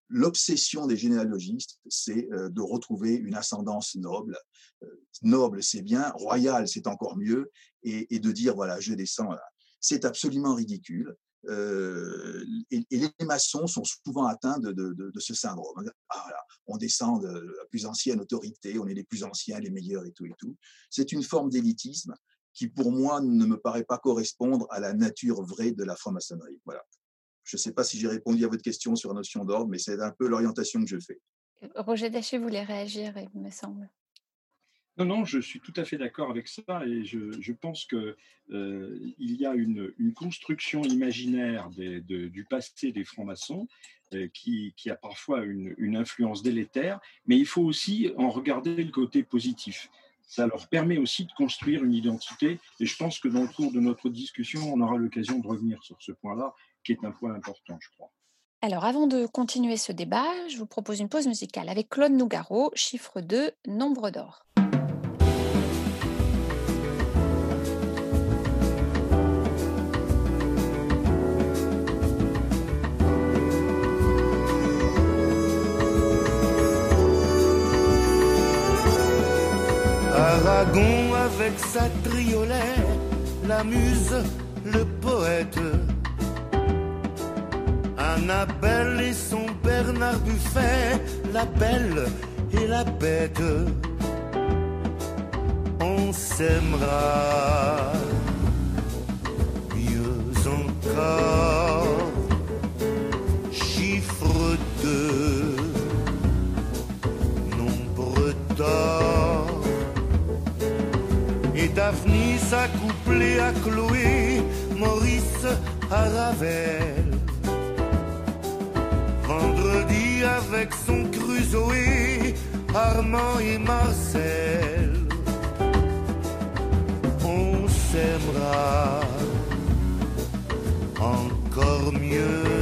L'obsession des généalogistes, c'est euh, de retrouver une ascendance noble. Euh, Noble, c'est bien, royal, c'est encore mieux, et, de dire, voilà, je descends là. C'est absolument ridicule. Euh, et, les maçons sont souvent atteints de, ce syndrome. Ah, on descend de la plus ancienne autorité, on est les plus anciens, les meilleurs et tout et tout. C'est une forme d'élitisme qui, pour moi, ne me paraît pas correspondre à la nature vraie de la franc-maçonnerie. Voilà. Je ne sais pas si j'ai répondu à votre question sur la notion d'ordre, mais c'est un peu l'orientation que je fais. Roger Daché voulait réagir, il me semble. Non, non, je suis tout à fait d'accord avec ça et je, je pense que euh, il y a une, une construction imaginaire des- de- du passé des francs-maçons euh, qui, qui a parfois une, une influence délétère, mais il faut aussi en regarder le côté positif. Ça leur permet aussi de construire une identité et je pense que dans le cours de notre discussion, on aura l'occasion de revenir sur ce point-là, qui est un point important, je crois. Alors, avant de continuer ce débat, je vous propose une pause musicale avec Claude Nougaro, chiffre 2, nombre d'or. Aragon avec sa triolet, la muse, le poète. Annabelle et son Bernard Buffet, la belle et la bête. On s'aimera mieux encore. Chiffre 2, nombre d'or. Et Daphnis accouplé à Chloé, Maurice à Ravel. Avec son Crusoé, Armand et Marcel. On s'aimera encore mieux.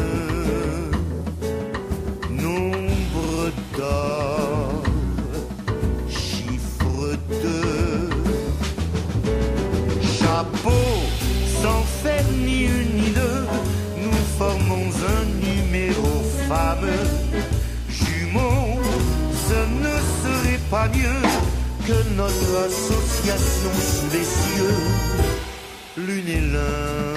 Mieux que notre association sous les cieux, l'une et l'un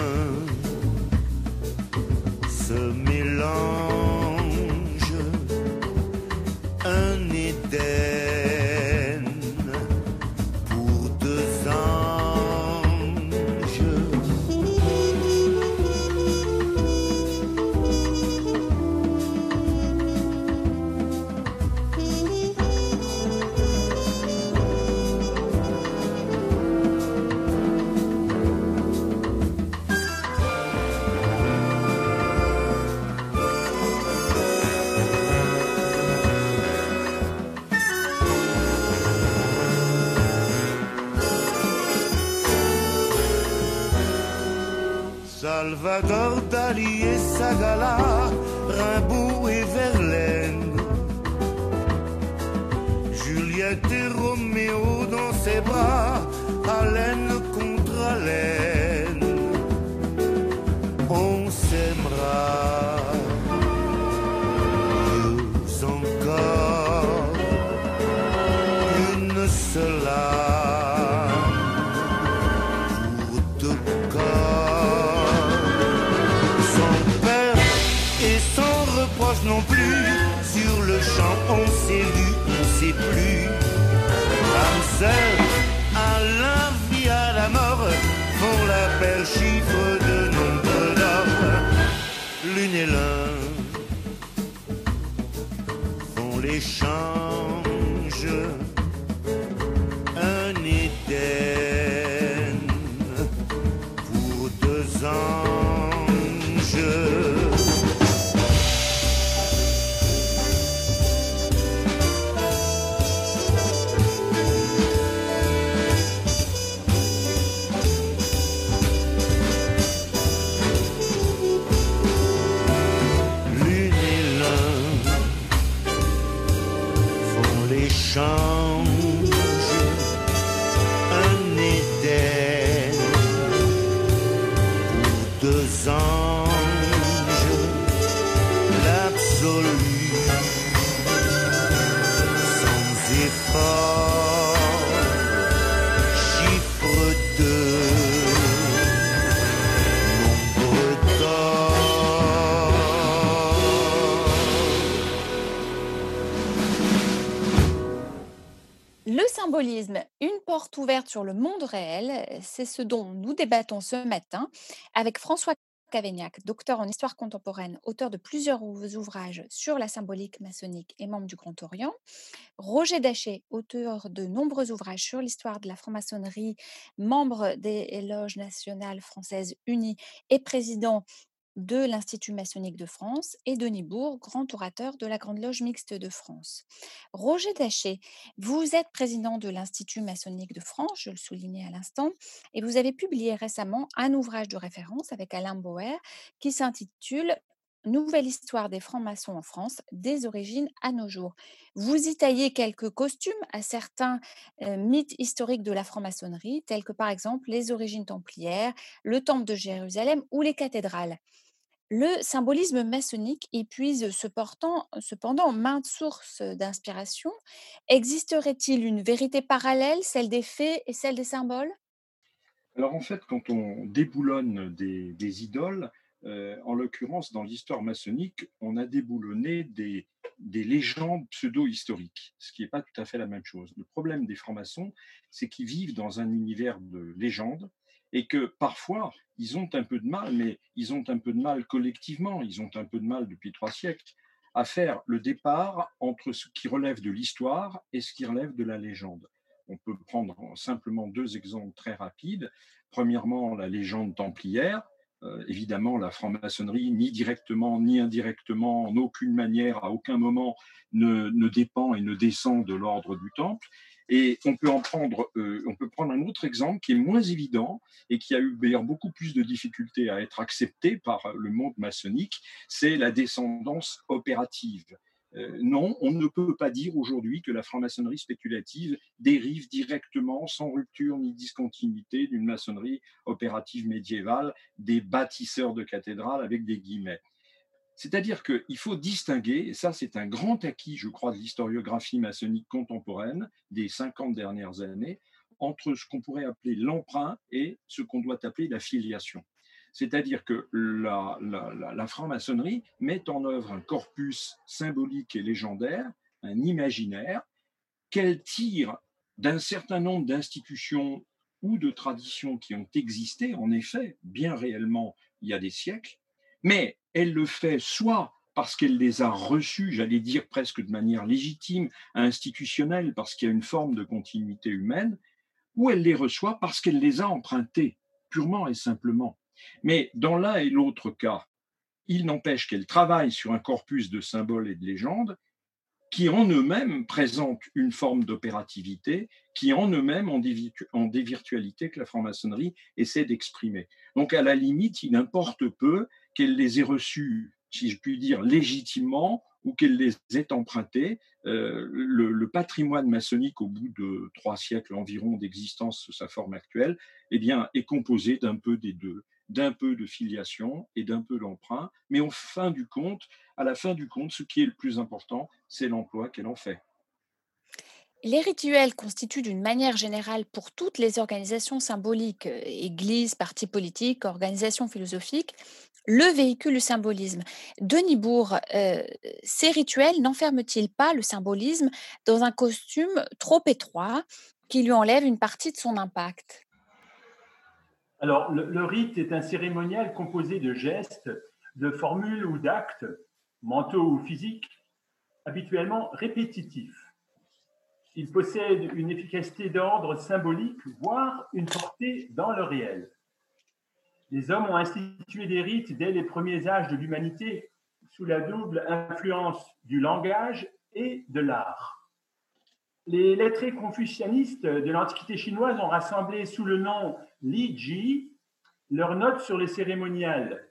font deux anges, l'absolu sans effort, chiffre deux, nombre. Le symbolisme, une porte ouverte sur le monde réel, c'est ce dont nous débattons ce matin avec François Cavaignac, docteur en histoire contemporaine, auteur de plusieurs ou- ouvrages sur la symbolique maçonnique et membre du Grand Orient, Roger Daché, auteur de nombreux ouvrages sur l'histoire de la franc-maçonnerie, membre des loges nationales françaises unies et président de l'Institut maçonnique de France, et Denis Bourg, grand orateur de la Grande Loge mixte de France. Roger Daché, vous êtes président de l'Institut maçonnique de France, je le soulignais à l'instant, et vous avez publié récemment un ouvrage de référence avec Alain Bauer qui s'intitule Nouvelle histoire des francs-maçons en France, des origines à nos jours. Vous y taillez quelques costumes à certains euh, mythes historiques de la franc-maçonnerie, tels que par exemple les origines templières, le temple de Jérusalem ou les cathédrales. Le symbolisme maçonnique épuise cependant, cependant maintes sources d'inspiration. Existerait-il une vérité parallèle, celle des faits et celle des symboles? Alors en fait, quand on déboulonne des, idoles, en l'occurrence dans l'histoire maçonnique, on a déboulonné des, des légendes pseudo-historiques, ce qui n'est pas tout à fait la même chose. Le problème des francs-maçons, c'est qu'ils vivent dans un univers de légendes et que parfois, ils ont un peu de mal, mais ils ont un peu de mal collectivement, ils ont un peu de mal depuis trois siècles, à faire le départ entre ce qui relève de l'histoire et ce qui relève de la légende. On peut prendre simplement deux exemples très rapides. Premièrement, la légende templière. Euh, évidemment, la franc-maçonnerie, ni directement ni indirectement, en aucune manière, à aucun moment, ne, ne dépend et ne descend de l'ordre du temple. Et on peut en prendre, euh, prendre un autre exemple qui est moins évident et qui a eu d'ailleurs beaucoup plus de difficultés à être accepté par le monde maçonnique, c'est la descendance opérative. Euh, non, on ne peut pas dire aujourd'hui que la franc-maçonnerie spéculative dérive directement, sans rupture ni discontinuité, d'une maçonnerie opérative médiévale, des bâtisseurs de cathédrales avec des guillemets. C'est-à-dire qu'il faut distinguer, et ça c'est un grand acquis, je crois, de l'historiographie maçonnique contemporaine des 50 dernières années, entre ce qu'on pourrait appeler l'emprunt et ce qu'on doit appeler la filiation. C'est-à-dire que la, la, franc-maçonnerie met en œuvre un corpus symbolique et légendaire, un imaginaire, qu'elle tire d'un certain nombre d'institutions ou de traditions qui ont existé, en effet, bien réellement, il y a des siècles, mais elle le fait soit parce qu'elle les a reçus, j'allais dire presque de manière légitime, institutionnelle, parce qu'il y a une forme de continuité humaine, ou elle les reçoit parce qu'elle les a empruntés, purement et simplement. Mais dans l'un et l'autre cas, il n'empêche qu'elle travaille sur un corpus de symboles et de légendes qui en eux-mêmes présentent une forme d'opérativité, qui en eux-mêmes ont des, virtualités que la franc-maçonnerie essaie d'exprimer. Donc à la limite, il importe peu qu'elle les ait reçues, si je puis dire, légitimement ou qu'elle les ait empruntées. Euh, le, le patrimoine maçonnique, au bout de trois siècles environ d'existence sous sa forme actuelle, eh bien, est composé d'un peu des deux d'un peu de filiation et d'un peu d'emprunt, mais au fin du compte, à la fin du compte, ce qui est le plus important, c'est l'emploi qu'elle en fait. Les rituels constituent d'une manière générale pour toutes les organisations symboliques, euh, églises, partis politiques, organisations philosophiques, le véhicule du symbolisme. Denis Bourg, euh, ces rituels n'enferment-ils pas le symbolisme dans un costume trop étroit qui lui enlève une partie de son impact? Alors, le, rite est un cérémonial composé de gestes, de formules ou d'actes, mentaux ou physiques, habituellement répétitifs. Il possède une efficacité d'ordre symbolique, voire une portée dans le réel. Les hommes ont institué des rites dès les premiers âges de l'humanité sous la double influence du langage et de l'art. Les lettrés confucianistes de l'Antiquité chinoise ont rassemblé sous le nom Li Ji leurs notes sur les cérémoniales.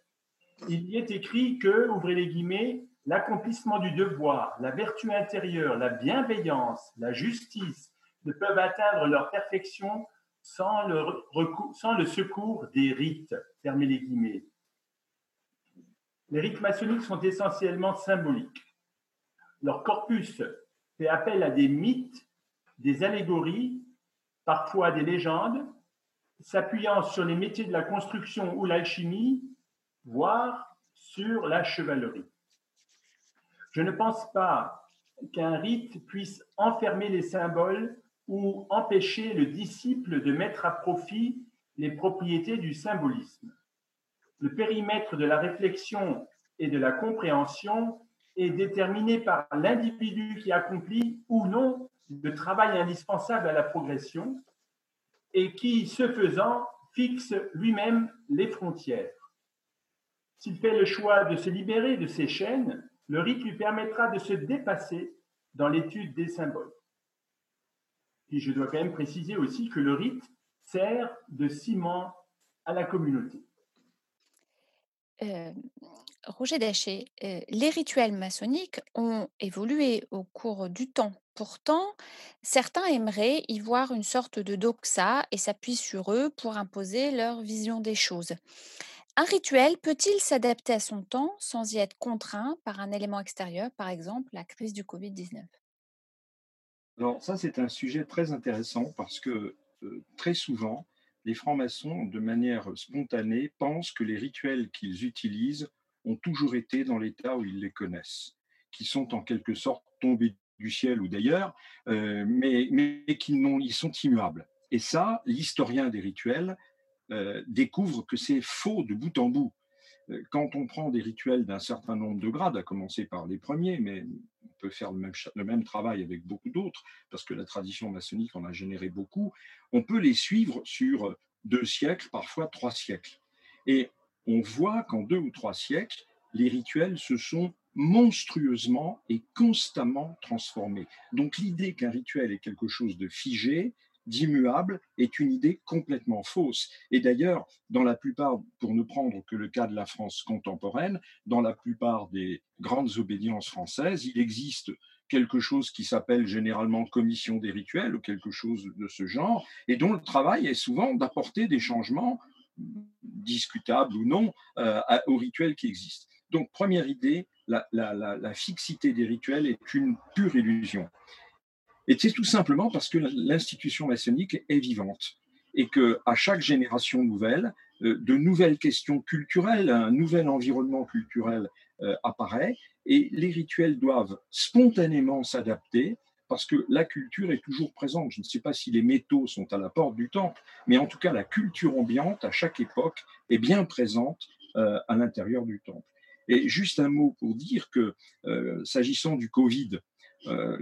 Il y est écrit que, ouvrez les guillemets, l'accomplissement du devoir, la vertu intérieure, la bienveillance, la justice ne peuvent atteindre leur perfection sans le, secours des rites. Les guillemets. Les rites maçonniques sont essentiellement symboliques. Leur corpus fait appel à des mythes, des allégories, parfois des légendes, s'appuyant sur les métiers de la construction ou l'alchimie, voire sur la chevalerie. Je ne pense pas qu'un rite puisse enfermer les symboles ou empêcher le disciple de mettre à profit les propriétés du symbolisme. Le périmètre de la réflexion et de la compréhension est déterminé par l'individu qui accomplit ou non le travail indispensable à la progression et qui, ce faisant, fixe lui-même les frontières. S'il fait le choix de se libérer de ces chaînes, le rite lui permettra de se dépasser dans l'étude des symboles. Et je dois quand même préciser aussi que le rite sert de ciment à la communauté. Euh, Roger Daché, euh, les rituels maçonniques ont évolué au cours du temps. Pourtant, certains aimeraient y voir une sorte de doxa et s'appuient sur eux pour imposer leur vision des choses. Un rituel peut-il s'adapter à son temps sans y être contraint par un élément extérieur, par exemple la crise du Covid-19 Alors ça, c'est un sujet très intéressant parce que très souvent, les francs-maçons, de manière spontanée, pensent que les rituels qu'ils utilisent ont toujours été dans l'état où ils les connaissent, qui sont en quelque sorte tombés du ciel ou d'ailleurs, euh, mais, mais qu'ils ils sont immuables. Et ça, l'historien des rituels euh, découvre que c'est faux de bout en bout. Euh, Quand on prend des rituels d'un certain nombre de grades, à commencer par les premiers, mais on peut faire le même, le même travail avec beaucoup d'autres, parce que la tradition maçonnique en a généré beaucoup, on peut les suivre sur deux siècles, parfois trois siècles. Et on voit qu'en deux ou trois siècles, les rituels se sont monstrueusement et constamment transformés. Donc l'idée qu'un rituel est quelque chose de figé, d'immuable, est une idée complètement fausse. Et d'ailleurs, dans la plupart, pour ne prendre que le cas de la France contemporaine, dans la plupart des grandes obédiences françaises, il existe quelque chose qui s'appelle généralement commission des rituels ou quelque chose de ce genre, et dont le travail est souvent d'apporter des changements discutables ou non euh, aux rituels qui existent. Donc, première idée, la, fixité des rituels est une pure illusion. Et c'est tout simplement parce que l'institution maçonnique est vivante et que à chaque génération nouvelle, euh, de nouvelles questions culturelles, un nouvel environnement culturel euh, apparaît et les rituels doivent spontanément s'adapter parce que la culture est toujours présente. Je ne sais pas si les métaux sont à la porte du temple, mais en tout cas, la culture ambiante, à chaque époque, est bien présente euh, à l'intérieur du temple. Et juste un mot pour dire que, euh, s'agissant du Covid, euh,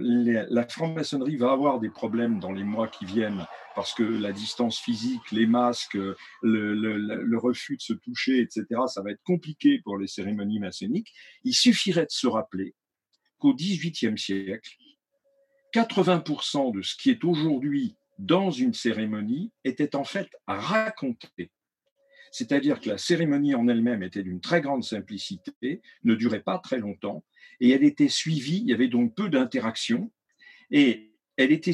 la franc-maçonnerie va avoir des problèmes dans les mois qui viennent parce que la distance physique, les masques, le- le refus de se toucher, etc., ça va être compliqué pour les cérémonies maçonniques. Il suffirait de se rappeler qu'au XVIIIe siècle, 80% de ce qui est aujourd'hui dans une cérémonie était en fait raconté. C'est-à-dire que la cérémonie en elle-même était d'une très grande simplicité, ne durait pas très longtemps, et elle était suivie, il y avait donc peu d'interaction, et elle était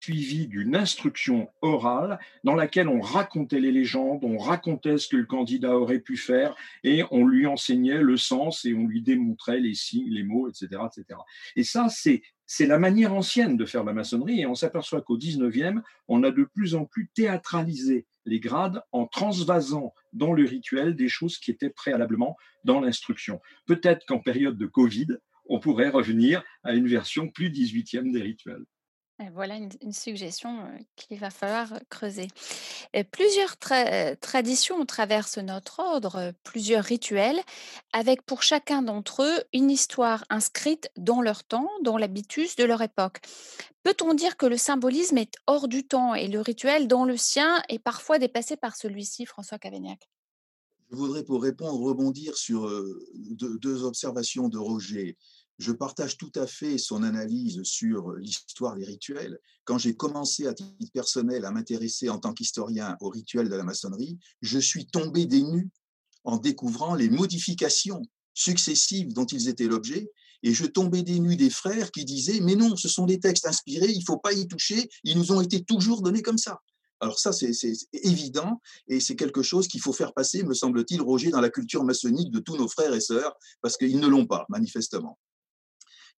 suivie d'une instruction orale dans laquelle on racontait les légendes, on racontait ce que le candidat aurait pu faire, et on lui enseignait le sens et on lui démontrait les signes, les mots, etc. etc. Et ça, c'est c'est la manière ancienne de faire la maçonnerie, et on s'aperçoit qu'au 19e, on a de plus en plus théâtralisé les grades en transvasant dans le rituel des choses qui étaient préalablement dans l'instruction. Peut-être qu'en période de Covid, on pourrait revenir à une version plus 18e des rituels. Voilà une, suggestion euh, qu'il va falloir euh, creuser. Plusieurs euh, traditions traversent notre ordre, plusieurs rituels, avec pour chacun d'entre eux une histoire inscrite dans leur temps, dans l'habitus de leur époque. Peut-on dire que le symbolisme est hors du temps et le rituel dans le sien est parfois dépassé par celui-ci, François Cavaignac Je voudrais, pour répondre, rebondir sur deux observations de Roger. Je partage tout à fait son analyse sur l'histoire des rituels. Quand j'ai commencé à titre personnel à m'intéresser en tant qu'historien aux rituels de la maçonnerie, je suis tombé des nues en découvrant les modifications successives dont ils étaient l'objet, et je tombais des nues des frères qui disaient Mais non, ce sont des textes inspirés, il ne faut pas y toucher, ils nous ont été toujours donnés comme ça. Alors ça, c'est évident, et c'est quelque chose qu'il faut faire passer, me semble-t-il, Roger, dans la culture maçonnique de tous nos frères et sœurs, parce qu'ils ne l'ont pas, manifestement.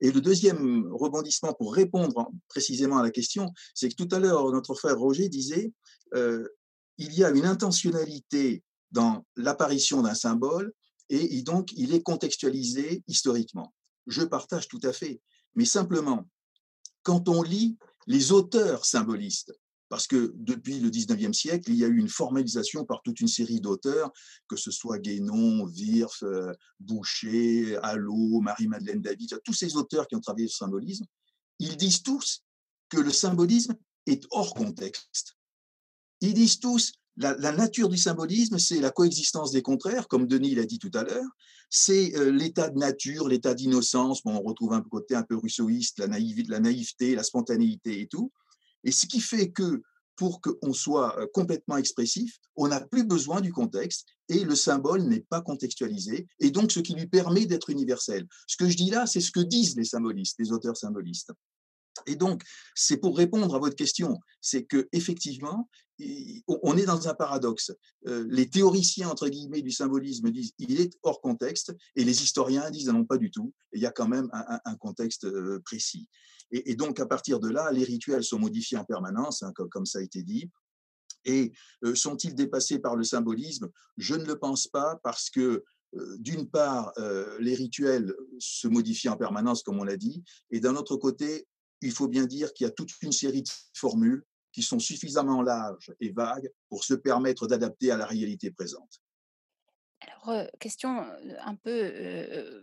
Et le deuxième rebondissement pour répondre précisément à la question, c'est que tout à l'heure, notre frère Roger disait, euh, il y a une intentionnalité dans l'apparition d'un symbole, et donc il est contextualisé historiquement. Je partage tout à fait, mais simplement, quand on lit les auteurs symbolistes, parce que depuis le 19e siècle, il y a eu une formalisation par toute une série d'auteurs, que ce soit Guénon, Wirth, euh, Boucher, Allot, Marie-Madeleine David, tous ces auteurs qui ont travaillé sur le symbolisme, ils disent tous que le symbolisme est hors contexte. Ils disent tous la, la nature du symbolisme, c'est la coexistence des contraires, comme Denis l'a dit tout à l'heure. C'est euh, l'état de nature, l'état d'innocence. Bon, on retrouve un côté un peu naïveté, la naïveté, la spontanéité et tout. Et ce qui fait que pour qu'on soit euh, complètement expressif, on n'a plus besoin du contexte et le symbole n'est pas contextualisé, et donc ce qui lui permet d'être universel. Ce que je dis là, c'est ce que disent les symbolistes, les auteurs symbolistes. Et donc, c'est pour répondre à votre question, c'est que effectivement, on est dans un paradoxe. Euh, les théoriciens entre guillemets du symbolisme disent il est hors contexte, et les historiens disent non pas du tout. Il y a quand même un, un contexte euh, précis. Et, donc à partir de là, les rituels sont modifiés en permanence, hein, comme, ça a été dit. Et euh, sont-ils dépassés par le symbolisme? Je ne le pense pas parce que d'une part, les rituels se modifient en permanence, comme on l'a dit, et d'un autre côté, il faut bien dire qu'il y a toute une série de formules qui sont suffisamment larges et vagues pour se permettre d'adapter à la réalité présente. Alors, question un peu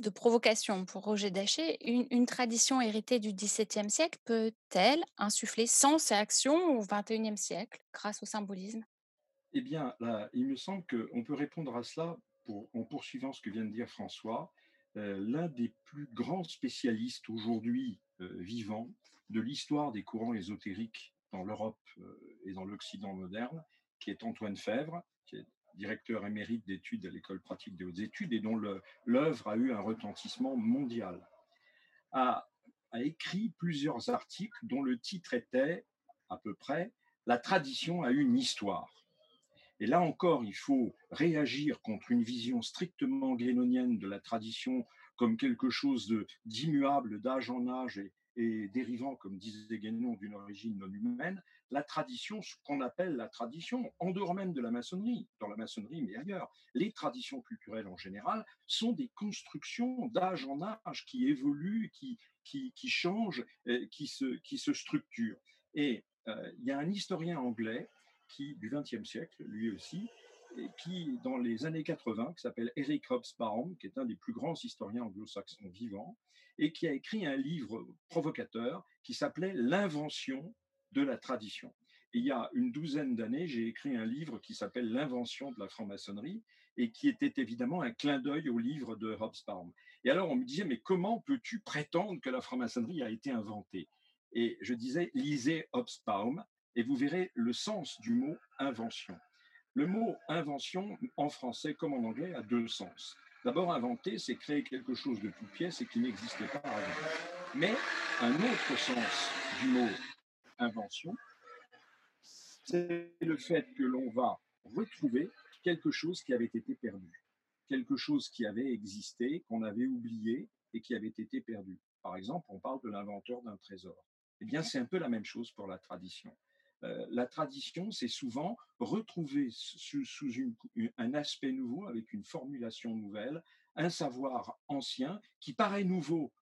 de provocation pour Roger Daché. Une, tradition héritée du XVIIe siècle peut-elle insuffler sens et action au XXIe siècle grâce au symbolisme? Eh bien, il me semble qu'on peut répondre à cela en poursuivant ce que vient de dire François. L'un des plus grands spécialistes aujourd'hui vivants de l'histoire des courants ésotériques dans l'Europe et dans l'Occident moderne, qui est Antoine Fèvre, directeur émérite d'études à l'école pratique des hautes études et dont l'œuvre a eu un retentissement mondial, a, écrit plusieurs articles dont le titre était à peu près La tradition a une histoire. Et là encore, il faut réagir contre une vision strictement glénonienne de la tradition comme quelque chose d'immuable d'âge en âge et, et dérivant, comme disait Guénon, d'une origine non humaine, la tradition, ce qu'on appelle la tradition, en dehors même de la maçonnerie, dans la maçonnerie, mais ailleurs, les traditions culturelles en général sont des constructions d'âge en âge qui évoluent, qui, qui, qui changent, qui se, qui se structurent. Et euh, il y a un historien anglais qui, du XXe siècle, lui aussi, et qui, dans les années 80, qui s'appelle Eric Hobsbawm, qui est un des plus grands historiens anglo-saxons vivants, et qui a écrit un livre provocateur qui s'appelait L'invention de la tradition. Il y a une douzaine d'années, j'ai écrit un livre qui s'appelle L'invention de la franc-maçonnerie et qui était évidemment un clin d'œil au livre de Hobsbawm. Et alors on me disait, mais comment peux-tu prétendre que la franc-maçonnerie a été inventée? Et je disais, lisez Hobsbawm et vous verrez le sens du mot invention. Le mot invention en français comme en anglais a deux sens. D'abord, inventer, c'est créer quelque chose de toute pièce et qui n'existait pas avant. Mais un autre sens du mot invention, c'est le fait que l'on va retrouver quelque chose qui avait été perdu, quelque chose qui avait existé, qu'on avait oublié et qui avait été perdu. Par exemple, on parle de l'inventeur d'un trésor. Eh bien, c'est un peu la même chose pour la tradition. Euh, la tradition, c'est souvent retrouver sous, un aspect nouveau, avec une formulation nouvelle, un savoir ancien qui paraît nouveau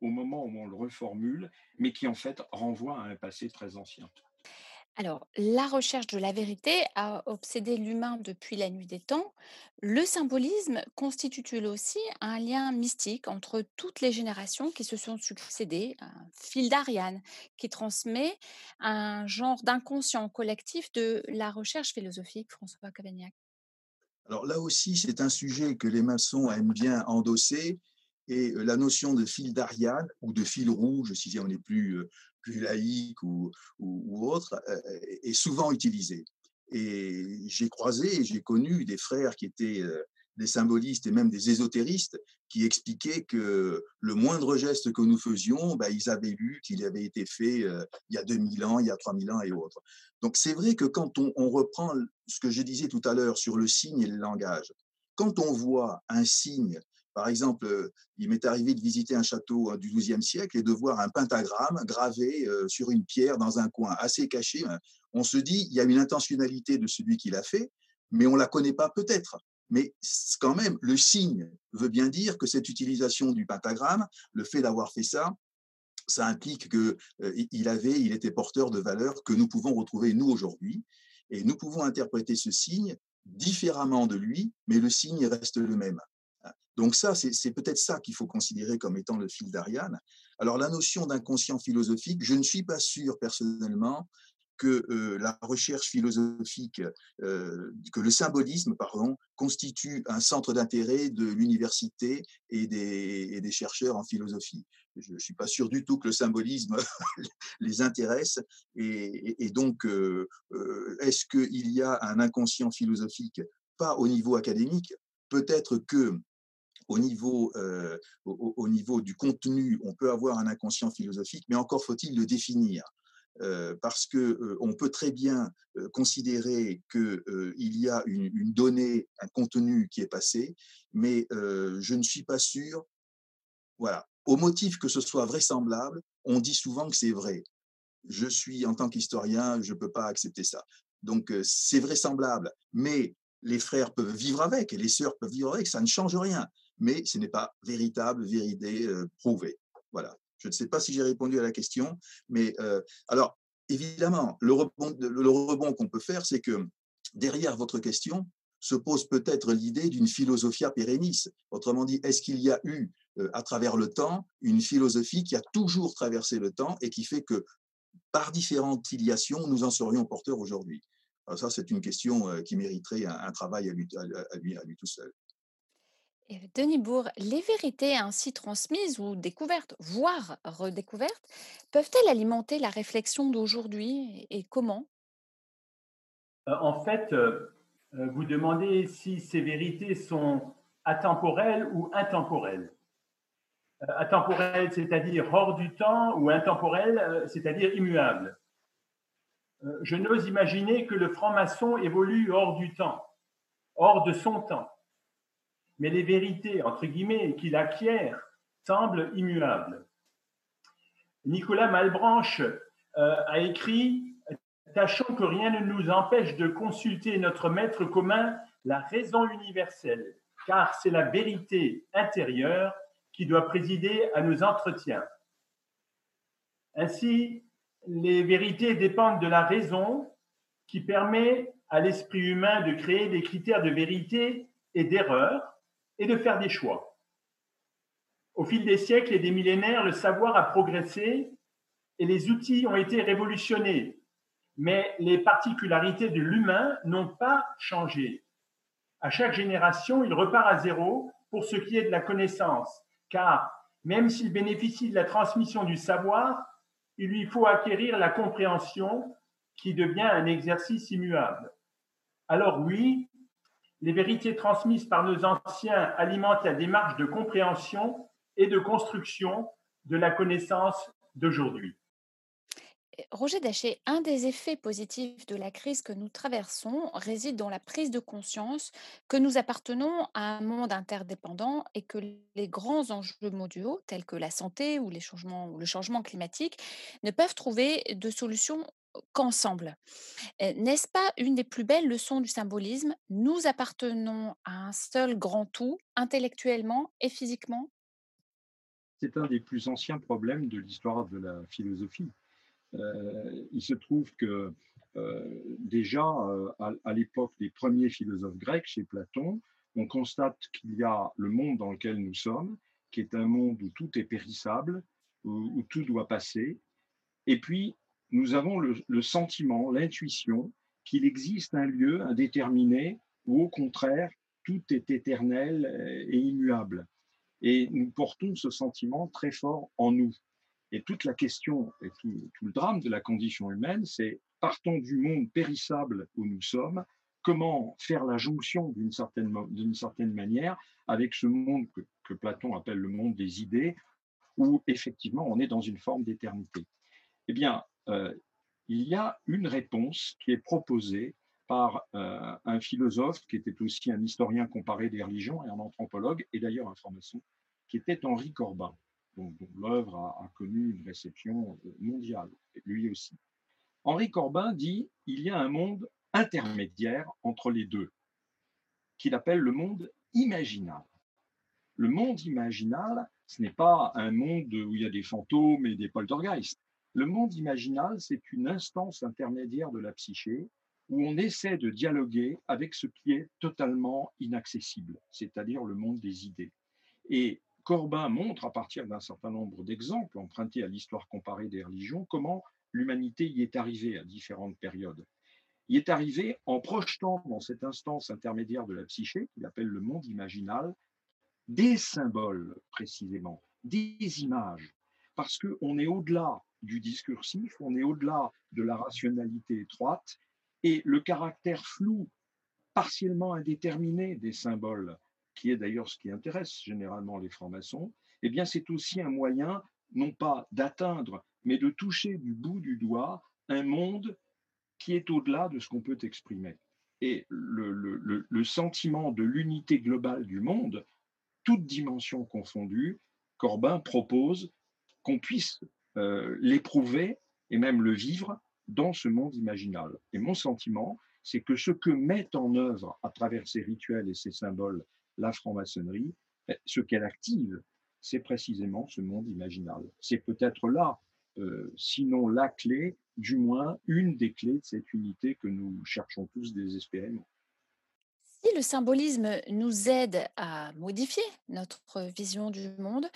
au moment où on le reformule, mais qui en fait renvoie à un passé très ancien. Alors, la recherche de la vérité a obsédé l'humain depuis la nuit des temps. Le symbolisme constitue aussi un lien mystique entre toutes les générations qui se sont succédées, un fil d'Ariane qui transmet un genre d'inconscient collectif de la recherche philosophique, François Cavagnac. Alors là aussi, c'est un sujet que les maçons aiment bien endosser et la notion de fil d'Ariane ou de fil rouge, si on est plus, plus laïque ou, autre, est souvent utilisée. Et j'ai croisé, j'ai connu des frères qui étaient des symbolistes et même des ésotéristes qui expliquaient que le moindre geste que nous faisions, bah, ils avaient lu qu'il avait été fait euh, il y a 2000 ans, il y a 3000 ans et autres. Donc c'est vrai que quand on reprend ce que je disais tout à l'heure sur le signe et le langage, quand on voit un signe par exemple, euh, il m'est arrivé de visiter un château euh, du XIIe siècle et de voir un pentagramme gravé euh, sur une pierre dans un coin assez caché. hein. On se dit, il y a une intentionnalité de celui qui l'a fait, mais on ne la connaît pas peut-être. Mais quand même, le signe veut bien dire que cette utilisation du pentagramme, le fait d'avoir fait ça, ça implique qu'il avait, il était porteur de valeurs que nous pouvons retrouver nous aujourd'hui. Et nous pouvons interpréter ce signe différemment de lui, mais le signe reste le même. Donc ça, c'est peut-être ça qu'il faut considérer comme étant le fil d'Ariane. Alors la notion d'inconscient philosophique, je ne suis pas sûr personnellement que euh, la recherche philosophique, euh, que le symbolisme, pardon, constitue un centre d'intérêt de l'université et des, chercheurs en philosophie. Je ne suis pas sûr du tout que le symbolisme les intéresse. Et, donc, euh, est-ce qu'il y a un inconscient philosophique Pas au niveau académique? Peut-être que au niveau, euh, au, au- au niveau du contenu, on peut avoir un inconscient philosophique, mais encore faut-il le définir. Euh, parce que euh, on peut très bien euh, considérer que euh, il y a une, donnée, un contenu qui est passé, mais je ne suis pas sûr. Voilà, au motif que ce soit vraisemblable, on dit souvent que c'est vrai. Je suis en tant qu'historien, je peux pas accepter ça. Donc c'est vraisemblable, mais les frères peuvent vivre avec et les sœurs peuvent vivre avec, ça ne change rien. Mais ce n'est pas véritable, vérité, euh, prouvé. Voilà. Je ne sais pas si j'ai répondu à la question, mais euh, alors évidemment, le rebond, qu'on peut faire, c'est que derrière votre question se pose peut-être l'idée d'une philosophia perennis. Autrement dit, est-ce qu'il y a eu euh, à travers le temps une philosophie qui a toujours traversé le temps et qui fait que par différentes filiations, nous en serions porteurs aujourd'hui? Ça, c'est une question euh, qui mériterait un, travail à lui, à lui tout seul. Denis Bourg, les vérités ainsi transmises ou découvertes, voire redécouvertes, peuvent-elles alimenter la réflexion d'aujourd'hui et comment? Euh, En fait, euh, euh, vous demandez si ces vérités sont atemporelles ou intemporelles. Atemporelles, c'est-à-dire hors du temps, ou intemporelles, c'est-à-dire immuables. Je n'ose imaginer que le franc-maçon évolue hors du temps, hors de son temps. Mais les vérités, entre guillemets, qu'il acquiert semblent immuables. Nicolas Malbranche euh, a écrit Tâchons que rien ne nous empêche de consulter notre maître commun, la raison universelle, car c'est la vérité intérieure qui doit présider à nos entretiens. Ainsi, les vérités dépendent de la raison qui permet à l'esprit humain de créer des critères de vérité et d'erreur et de faire des choix. Au fil des siècles et des millénaires, le savoir a progressé et les outils ont été révolutionnés, mais les particularités de l'humain n'ont pas changé. À chaque génération, il repart à zéro pour ce qui est de la connaissance, car même s'il bénéficie de la transmission du savoir, il lui faut acquérir la compréhension qui devient un exercice immuable. Alors oui, les vérités transmises par nos anciens alimentent la démarche de compréhension et de construction de la connaissance d'aujourd'hui. Roger Daché, un des effets positifs de la crise que nous traversons réside dans la prise de conscience que nous appartenons à un monde interdépendant et que les grands enjeux mondiaux, tels que la santé ou, ou le changement climatique, ne peuvent trouver de solution qu'ensemble. N'est-ce pas une des plus belles leçons du symbolisme? Nous appartenons à un seul grand tout, intellectuellement et physiquement? C'est un des plus anciens problèmes de l'histoire de la philosophie. Il se trouve que déjà à, à l'époque des premiers philosophes grecs, chez Platon, on constate qu'il y a le monde dans lequel nous sommes, qui est un monde où tout est périssable, où, où tout doit passer, et puis nous avons le, sentiment, l'intuition qu'il existe un lieu indéterminé où au contraire tout est éternel et immuable. Et nous portons ce sentiment très fort en nous. Et toute la question et tout, le drame de la condition humaine, c'est partons du monde périssable où nous sommes comment faire la jonction d'une certaine, mo- d'une certaine manière avec ce monde que, que Platon appelle le monde des idées, où effectivement on est dans une forme d'éternité. Eh bien, euh, il y a une réponse qui est proposée par euh, un philosophe qui était aussi un historien comparé des religions et un anthropologue, et d'ailleurs un franc-maçon, qui était Henri Corbin, dont, l'œuvre a, a connu une réception euh, mondiale, lui aussi. Henri Corbin dit il y a un monde intermédiaire entre les deux, qu'il appelle le monde imaginal. Le monde imaginal, ce n'est pas un monde où il y a des fantômes et des poltergeists. Le monde imaginal, c'est une instance intermédiaire de la psyché où on essaie de dialoguer avec ce qui est totalement inaccessible, c'est-à-dire le monde des idées. Et Corbin montre, à partir d'un certain nombre d'exemples empruntés à l'histoire comparée des religions, comment l'humanité y est arrivée à différentes périodes. Y est arrivée en projetant dans cette instance intermédiaire de la psyché, qu'il appelle le monde imaginal, des symboles précisément, des images, parce qu'on est au-delà du discursif, on est au-delà de la rationalité étroite, et le caractère flou, partiellement indéterminé des symboles, qui est d'ailleurs ce qui intéresse généralement les francs-maçons, eh bien c'est aussi un moyen non pas d'atteindre, mais de toucher du bout du doigt un monde qui est au-delà de ce qu'on peut exprimer. Et le, le- sentiment de l'unité globale du monde, toutes dimensions confondues, Corbin propose qu'on puisse euh, l'éprouver et même le vivre dans ce monde imaginal. Et mon sentiment, c'est que ce que met en œuvre à travers ces rituels et ces symboles la franc-maçonnerie, eh, ce qu'elle active, c'est précisément ce monde imaginal. C'est peut-être là, euh, sinon la clé, du moins une des clés de cette unité que nous cherchons tous désespérément. Si le symbolisme nous aide à modifier notre vision du monde,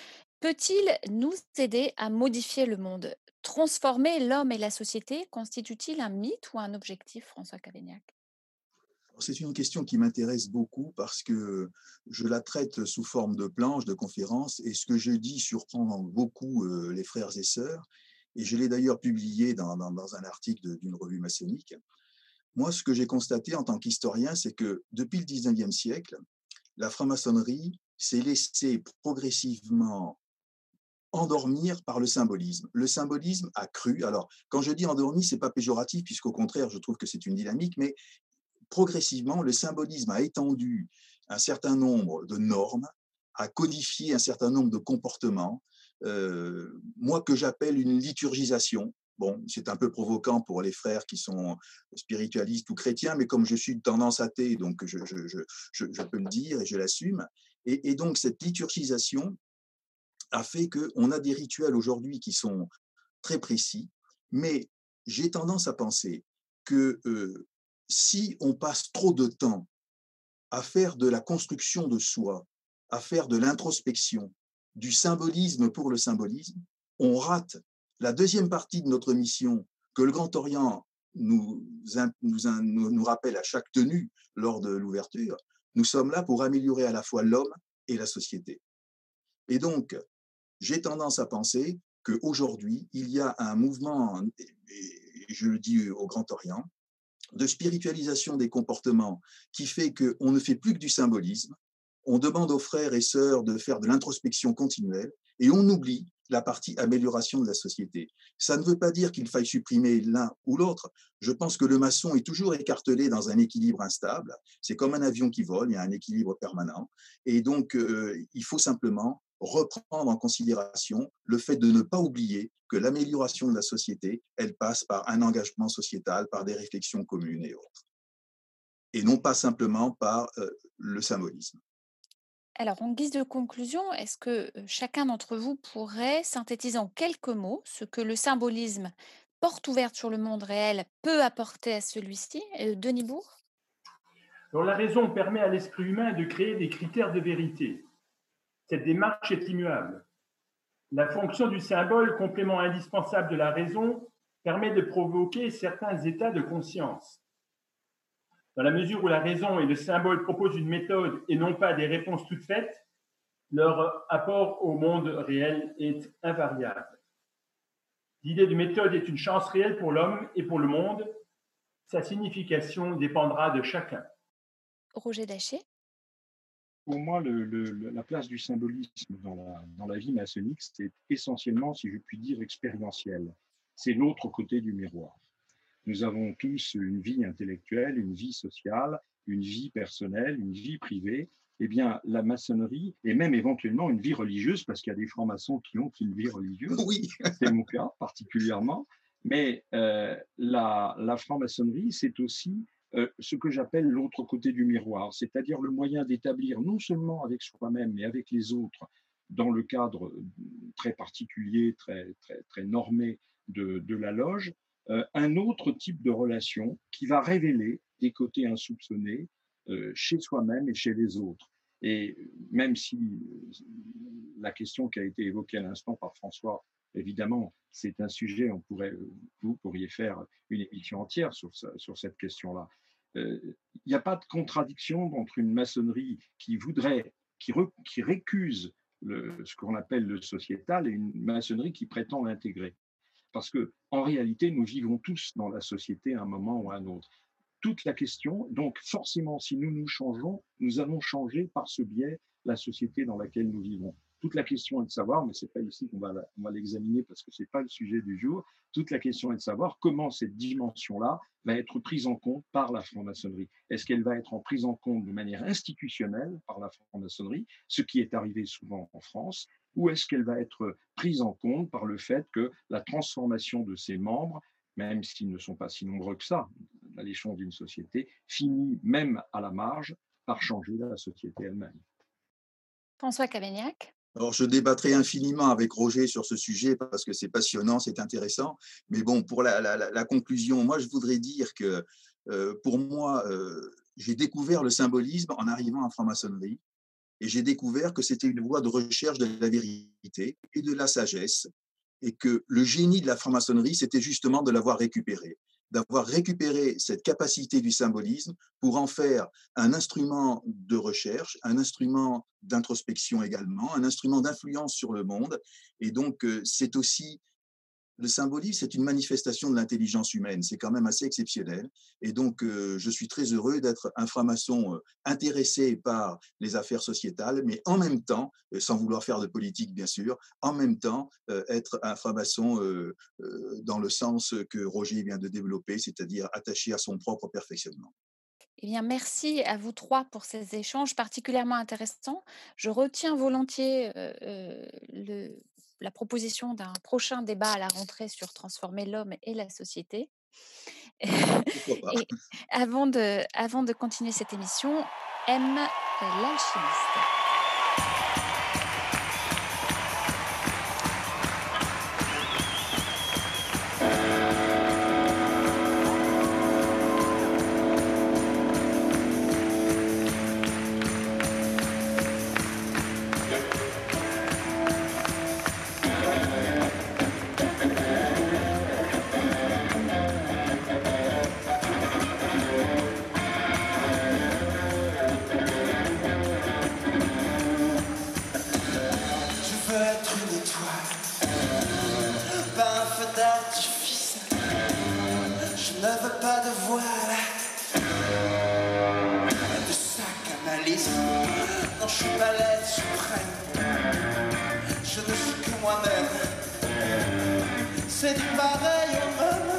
peut-il nous aider à modifier le monde? Transformer l'homme et la société constitue-t-il un mythe ou un objectif, François Cavaignac? C'est une question qui m'intéresse beaucoup parce que je la traite sous forme de planche, de conférence, et ce que je dis surprend beaucoup euh, les frères et sœurs, et je l'ai d'ailleurs publié dans, dans- un article d'une revue maçonnique. Moi, ce que j'ai constaté en tant qu'historien, c'est que depuis le 19e siècle, la franc-maçonnerie s'est laissée progressivement endormir par le symbolisme. Le symbolisme a cru. Alors, quand je dis endormi, c'est pas péjoratif, puisqu'au contraire, je trouve que c'est une dynamique, mais progressivement, le symbolisme a étendu un certain nombre de normes, a codifié un certain nombre de comportements, euh, moi que j'appelle une liturgisation. Bon, c'est un peu provoquant pour les frères qui sont spiritualistes ou chrétiens, mais comme je suis de tendance athée, donc je, peux le dire et je l'assume. Et donc cette liturgisation a fait qu'on a des rituels aujourd'hui qui sont très précis, mais j'ai tendance à penser que si on passe trop de temps à faire de la construction de soi, à faire de l'introspection, du symbolisme pour le symbolisme, on rate la deuxième partie de notre mission que le Grand Orient nous, nous, nous, nous rappelle à chaque tenue lors de l'ouverture. Nous sommes là pour améliorer à la fois l'homme et la société. Et donc, j'ai tendance à penser qu'aujourd'hui, il y a un mouvement, je le dis au Grand Orient, de spiritualisation des comportements qui fait qu'on ne fait plus que du symbolisme, on demande aux frères et sœurs de faire de l'introspection continuelle et on oublie la partie amélioration de la société. Ça ne veut pas dire qu'il faille supprimer l'un ou l'autre. Je pense que le maçon est toujours écartelé dans un équilibre instable. C'est comme un avion qui vole, il y a un équilibre permanent. Et donc, euh, il faut simplement reprendre en considération le fait de ne pas oublier que l'amélioration de la société, elle passe par un engagement sociétal, par des réflexions communes et autres. Et non pas simplement par euh, le symbolisme. Alors, en guise de conclusion, est-ce que euh, chacun d'entre vous pourrait synthétiser en quelques mots ce que le symbolisme, porte ouverte sur le monde réel, peut apporter à celui-ci? Euh, Denis Bourg? Alors, la raison permet à l'esprit humain de créer des critères de vérité. Cette démarche est immuable. La fonction du symbole, complément indispensable de la raison, permet de provoquer certains états de conscience. Dans la mesure où la raison et le symbole proposent une méthode et non pas des réponses toutes faites, leur apport au monde réel est invariable. L'idée de méthode est une chance réelle pour l'homme et pour le monde. sa signification dépendra de chacun. Roger Daché Pour moi, le- le- le- la place du symbolisme dans la, dans la vie maçonnique, c'est essentiellement, si je puis dire, expérientiel. C'est l'autre côté du miroir. Nous avons tous une vie intellectuelle, une vie sociale, une vie personnelle, une vie privée. Eh bien, la maçonnerie, et même éventuellement une vie religieuse, parce qu'il y a des francs-maçons qui ont une vie religieuse, Oui, c'est mon cas particulièrement, mais euh, la, la franc-maçonnerie, c'est aussi ce que j'appelle l'autre côté du miroir, c'est-à-dire le moyen d'établir non seulement avec soi-même, mais avec les autres, dans le cadre euh, très particulier, très, très, très normé de, la loge, euh, un autre type de relation qui va révéler des côtés insoupçonnés euh, chez soi-même et chez les autres. Et même si euh, la question qui a été évoquée à l'instant par François, évidemment, c'est un sujet, on pourrait, euh, vous pourriez faire une émission entière sur, sur cette question-là. Il n'y a pas de contradiction entre une maçonnerie qui voudrait, qui, récuse ce qu'on appelle le sociétal et une maçonnerie qui prétend l'intégrer. Parce que, en réalité, nous vivons tous dans la société à un moment ou à un autre. Toute la question, donc forcément, si nous nous changeons, nous allons changer par ce biais la société dans laquelle nous vivons. Toute la question est de savoir, mais c'est pas ici qu'on va, l'examiner parce que c'est pas le sujet du jour. Toute la question est de savoir comment cette dimension-là va être prise en compte par la franc-maçonnerie. Est-ce qu'elle va être en prise en compte de manière institutionnelle par la franc-maçonnerie, ce qui est arrivé souvent en France, ou est-ce qu'elle va être prise en compte par le fait que la transformation de ses membres, même s'ils ne sont pas si nombreux que ça, à l'échelon d'une société, finit même à la marge par changer la société elle-même? François Cavagnac Alors, je débattrai infiniment avec Roger sur ce sujet parce que c'est passionnant, c'est intéressant. Mais bon, pour la, conclusion, moi, je voudrais dire que euh, pour moi, euh, j'ai découvert le symbolisme en arrivant en franc-maçonnerie et j'ai découvert que c'était une voie de recherche de la vérité et de la sagesse et que le génie de la franc-maçonnerie, c'était justement de l'avoir récupéré, d'avoir récupéré cette capacité du symbolisme pour en faire un instrument de recherche, un instrument d'introspection également, un instrument d'influence sur le monde. Et donc, euh, c'est aussi, le symbolisme, c'est une manifestation de l'intelligence humaine. C'est quand même assez exceptionnel. Et donc, euh, je suis très heureux d'être un franc-maçon euh, intéressé par les affaires sociétales, mais en même temps, euh, sans vouloir faire de politique, bien sûr, en même temps, être un franc-maçon dans le sens que Roger vient de développer, c'est-à-dire attaché à son propre perfectionnement. Eh bien, merci à vous trois pour ces échanges particulièrement intéressants. Je retiens volontiers le- la proposition d'un prochain débat à la rentrée sur transformer l'homme et la société. Et avant de, avant de continuer cette émission, M, euh, l'alchimiste. Être une étoile, pas un feu d'artifice. Je ne veux pas de voile, de sac à. Non, je suis pas l'être suprême, je ne suis que moi-même. C'est du pareil au même,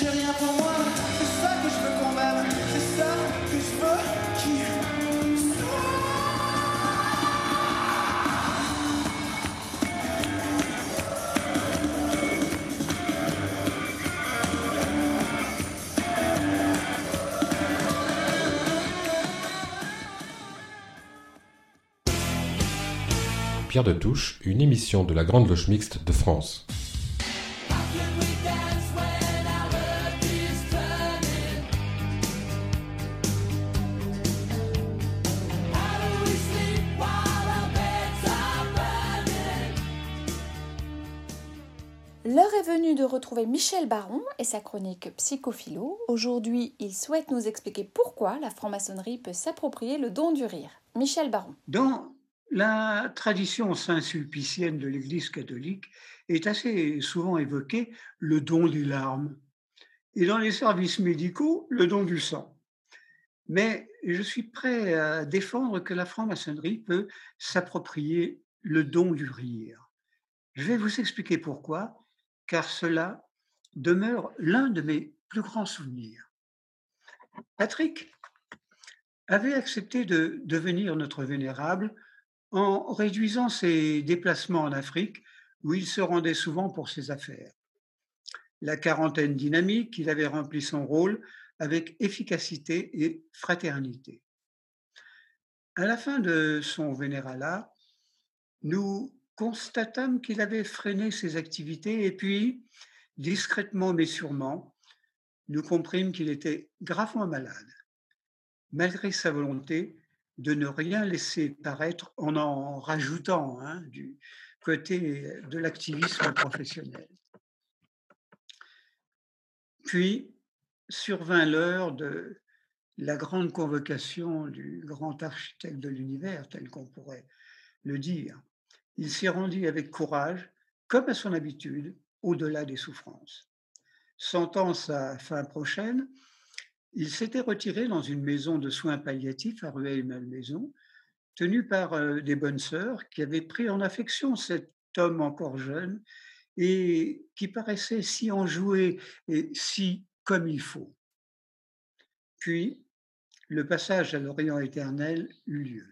j'ai rien pour moi, c'est ça que je veux quand même, c'est ça que je veux qui Pierre de Touche, une émission de la Grande Loge Mixte de France. Michel Baron et sa chronique Psychophilo. Aujourd'hui, il souhaite nous expliquer pourquoi la franc-maçonnerie peut s'approprier le don du rire. Michel Baron. Dans la tradition saint-sulpicienne de l'Église catholique est assez souvent évoqué le don des larmes et dans les services médicaux, le don du sang. Mais je suis prêt à défendre que la franc-maçonnerie peut s'approprier le don du rire. Je vais vous expliquer pourquoi, car cela demeure l'un de mes plus grands souvenirs. Patrick avait accepté de devenir notre vénérable en réduisant ses déplacements en Afrique, où il se rendait souvent pour ses affaires. La quarantaine dynamique, il avait rempli son rôle avec efficacité et fraternité. À la fin de son vénéralat, nous constatâmes qu'il avait freiné ses activités et puis, discrètement mais sûrement, nous comprîmes qu'il était gravement malade. Malgré sa volonté, de ne rien laisser paraître en en rajoutant hein, du côté de l'activisme professionnel. Puis survint l'heure de la grande convocation du grand architecte de l'univers, tel qu'on pourrait le dire. Il s'y rendit avec courage, comme à son habitude, au-delà des souffrances. Sentant sa fin prochaine, il s'était retiré dans une maison de soins palliatifs à Rueil-Malmaison, tenue par euh, des bonnes sœurs qui avaient pris en affection cet homme encore jeune et qui paraissait si enjoué et si comme il faut. Puis, le passage à l'Orient éternel eut lieu.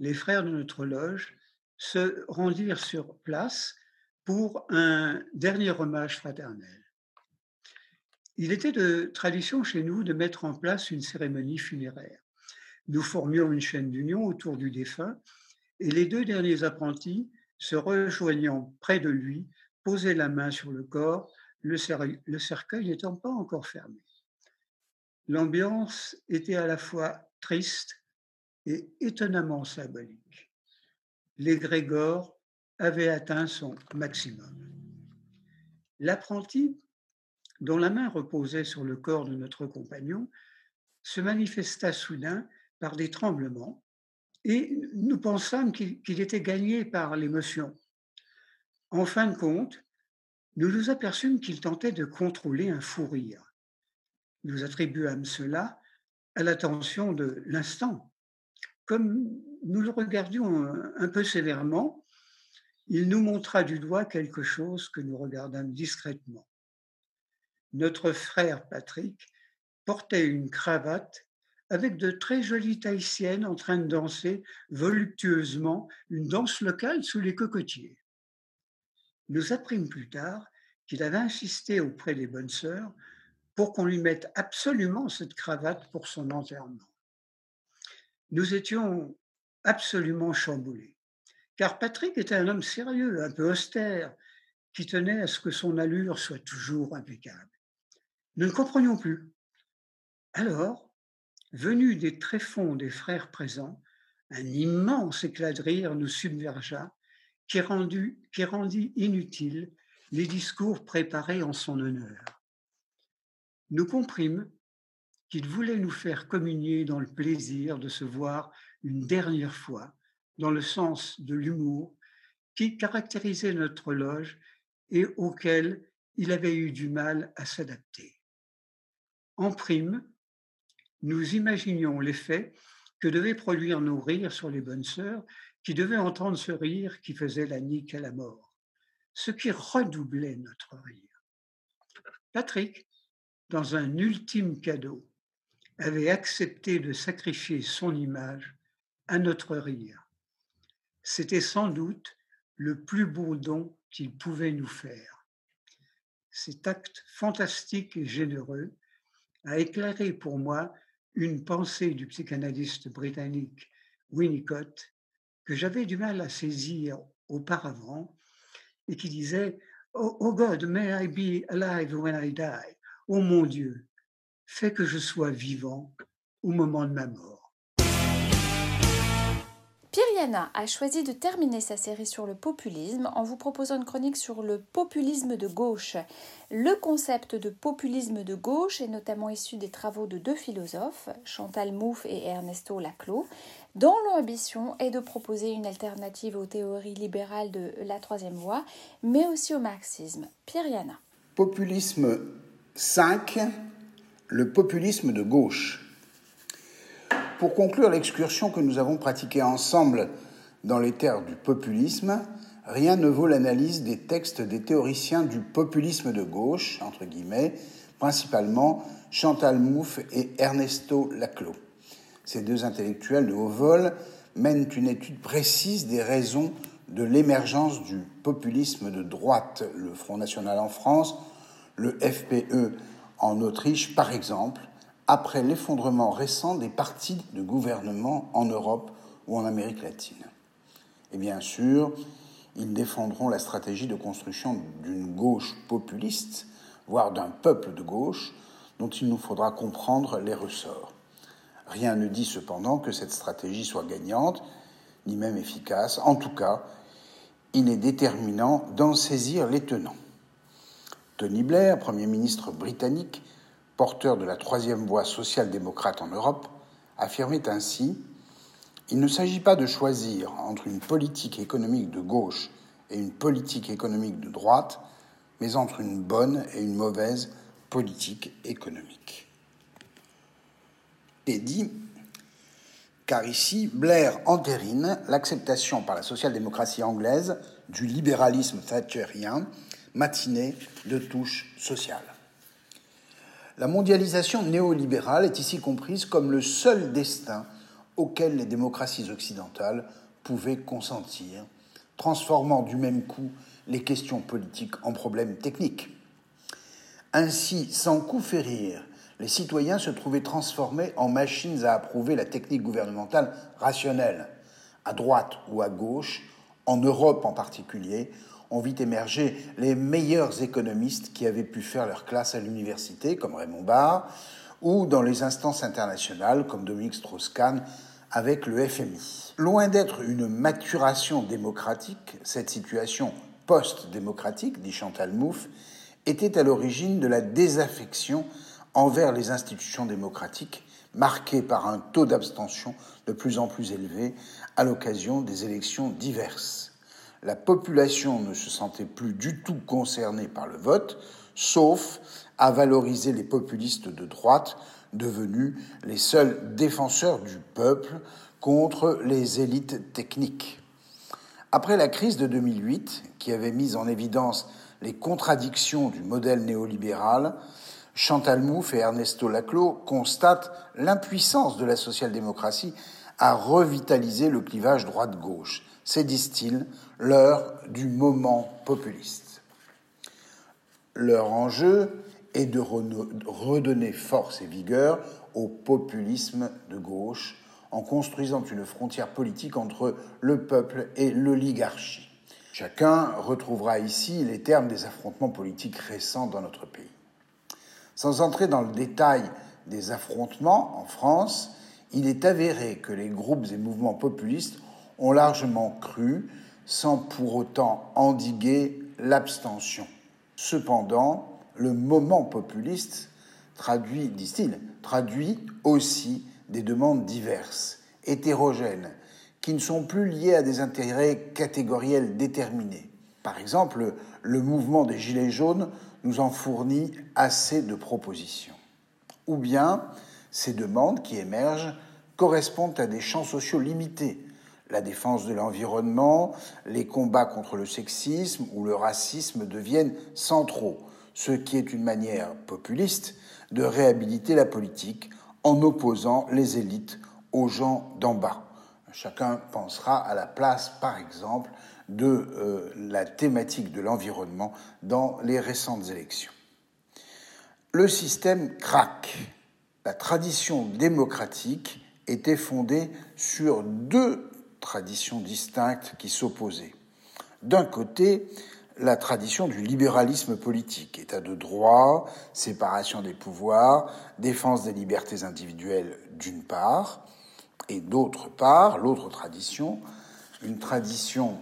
Les frères de notre loge se rendirent sur place pour un dernier hommage fraternel. Il était de tradition chez nous de mettre en place une cérémonie funéraire. Nous formions une chaîne d'union autour du défunt et les deux derniers apprentis, se rejoignant près de lui, posaient la main sur le corps, le, cercueil n'étant pas encore fermé. L'ambiance était à la fois triste et étonnamment symbolique. L'égrégore avait atteint son maximum. L'apprenti dont la main reposait sur le corps de notre compagnon, se manifesta soudain par des tremblements et nous pensâmes qu'il était gagné par l'émotion. En fin de compte, nous nous aperçûmes qu'il tentait de contrôler un fou rire. Nous attribuâmes cela à l'attention de l'instant. Comme nous le regardions un peu sévèrement, il nous montra du doigt quelque chose que nous regardâmes discrètement notre frère Patrick portait une cravate avec de très jolies tahitiennes en train de danser voluptueusement une danse locale sous les cocotiers. Nous apprîmes plus tard qu'il avait insisté auprès des bonnes sœurs pour qu'on lui mette absolument cette cravate pour son enterrement. Nous étions absolument chamboulés, car Patrick était un homme sérieux, un peu austère, qui tenait à ce que son allure soit toujours impeccable. Nous ne comprenions plus. Alors, venu des tréfonds des frères présents, un immense éclat de rire nous submergea qui, rendit inutiles les discours préparés en son honneur. Nous comprîmes qu'il voulait nous faire communier dans le plaisir de se voir une dernière fois, dans le sens de l'humour qui caractérisait notre loge et auquel il avait eu du mal à s'adapter. En prime, nous imaginions l'effet que devaient produire nos rires sur les bonnes sœurs qui devaient entendre ce rire qui faisait la nique à la mort, ce qui redoublait notre rire. Patrick, dans un ultime cadeau, avait accepté de sacrifier son image à notre rire. C'était sans doute le plus beau don qu'il pouvait nous faire. Cet acte fantastique et généreux a éclairé pour moi une pensée du psychanalyste britannique Winnicott que j'avais du mal à saisir auparavant et qui disait oh, oh God, may I be alive when I die. Oh mon Dieu, fais que je sois vivant au moment de ma mort. Pyriana a choisi de terminer sa série sur le populisme en vous proposant une chronique sur le populisme de gauche. Le concept de populisme de gauche est notamment issu des travaux de deux philosophes, Chantal Mouffe et Ernesto Laclos, dont l'ambition est de proposer une alternative aux théories libérales de la troisième voie, mais aussi au marxisme. Pyriana. Populisme 5, le populisme de gauche. Pour conclure l'excursion que nous avons pratiquée ensemble dans les terres du populisme, rien ne vaut l'analyse des textes des théoriciens du populisme de gauche, entre guillemets, principalement Chantal Mouffe et Ernesto Laclos. Ces deux intellectuels de haut vol mènent une étude précise des raisons de l'émergence du populisme de droite, le Front National en France, le FPE en Autriche par exemple, après l'effondrement récent des partis de gouvernement en Europe ou en Amérique latine. Et bien sûr, ils défendront la stratégie de construction d'une gauche populiste, voire d'un peuple de gauche, dont il nous faudra comprendre les ressorts. Rien ne dit cependant que cette stratégie soit gagnante, ni même efficace. En tout cas, il est déterminant d'en saisir les tenants. Tony Blair, Premier ministre britannique, porteur de la troisième voie social-démocrate en Europe, affirmait ainsi Il ne s'agit pas de choisir entre une politique économique de gauche et une politique économique de droite, mais entre une bonne et une mauvaise politique économique. Et dit car ici, Blair entérine l'acceptation par la social-démocratie anglaise du libéralisme thatcherien, matiné de touche sociale. La mondialisation néolibérale est ici comprise comme le seul destin auquel les démocraties occidentales pouvaient consentir, transformant du même coup les questions politiques en problèmes techniques. Ainsi, sans coup férir, les citoyens se trouvaient transformés en machines à approuver la technique gouvernementale rationnelle. À droite ou à gauche, en Europe en particulier, on vit émerger les meilleurs économistes qui avaient pu faire leur classe à l'université, comme Raymond Barre, ou dans les instances internationales, comme Dominique Strauss-Kahn avec le FMI. Loin d'être une maturation démocratique, cette situation post-démocratique, dit Chantal Mouffe, était à l'origine de la désaffection envers les institutions démocratiques, marquée par un taux d'abstention de plus en plus élevé à l'occasion des élections diverses la population ne se sentait plus du tout concernée par le vote, sauf à valoriser les populistes de droite, devenus les seuls défenseurs du peuple contre les élites techniques. Après la crise de 2008, qui avait mis en évidence les contradictions du modèle néolibéral, Chantal Mouffe et Ernesto Laclos constatent l'impuissance de la social-démocratie à revitaliser le clivage droite-gauche. C'est, disent-ils, l'heure du moment populiste. Leur enjeu est de redonner force et vigueur au populisme de gauche en construisant une frontière politique entre le peuple et l'oligarchie. Chacun retrouvera ici les termes des affrontements politiques récents dans notre pays. Sans entrer dans le détail des affrontements en France, il est avéré que les groupes et mouvements populistes ont largement cru sans pour autant endiguer l'abstention. Cependant, le moment populiste traduit, disent-ils, traduit aussi des demandes diverses, hétérogènes, qui ne sont plus liées à des intérêts catégoriels déterminés. Par exemple, le mouvement des Gilets jaunes nous en fournit assez de propositions. Ou bien, ces demandes qui émergent correspondent à des champs sociaux limités, la défense de l'environnement, les combats contre le sexisme ou le racisme deviennent centraux, ce qui est une manière populiste de réhabiliter la politique en opposant les élites aux gens d'en bas. Chacun pensera à la place, par exemple, de euh, la thématique de l'environnement dans les récentes élections. Le système craque. La tradition démocratique était fondée sur deux traditions distinctes qui s'opposaient. D'un côté, la tradition du libéralisme politique, état de droit, séparation des pouvoirs, défense des libertés individuelles d'une part, et d'autre part, l'autre tradition, une tradition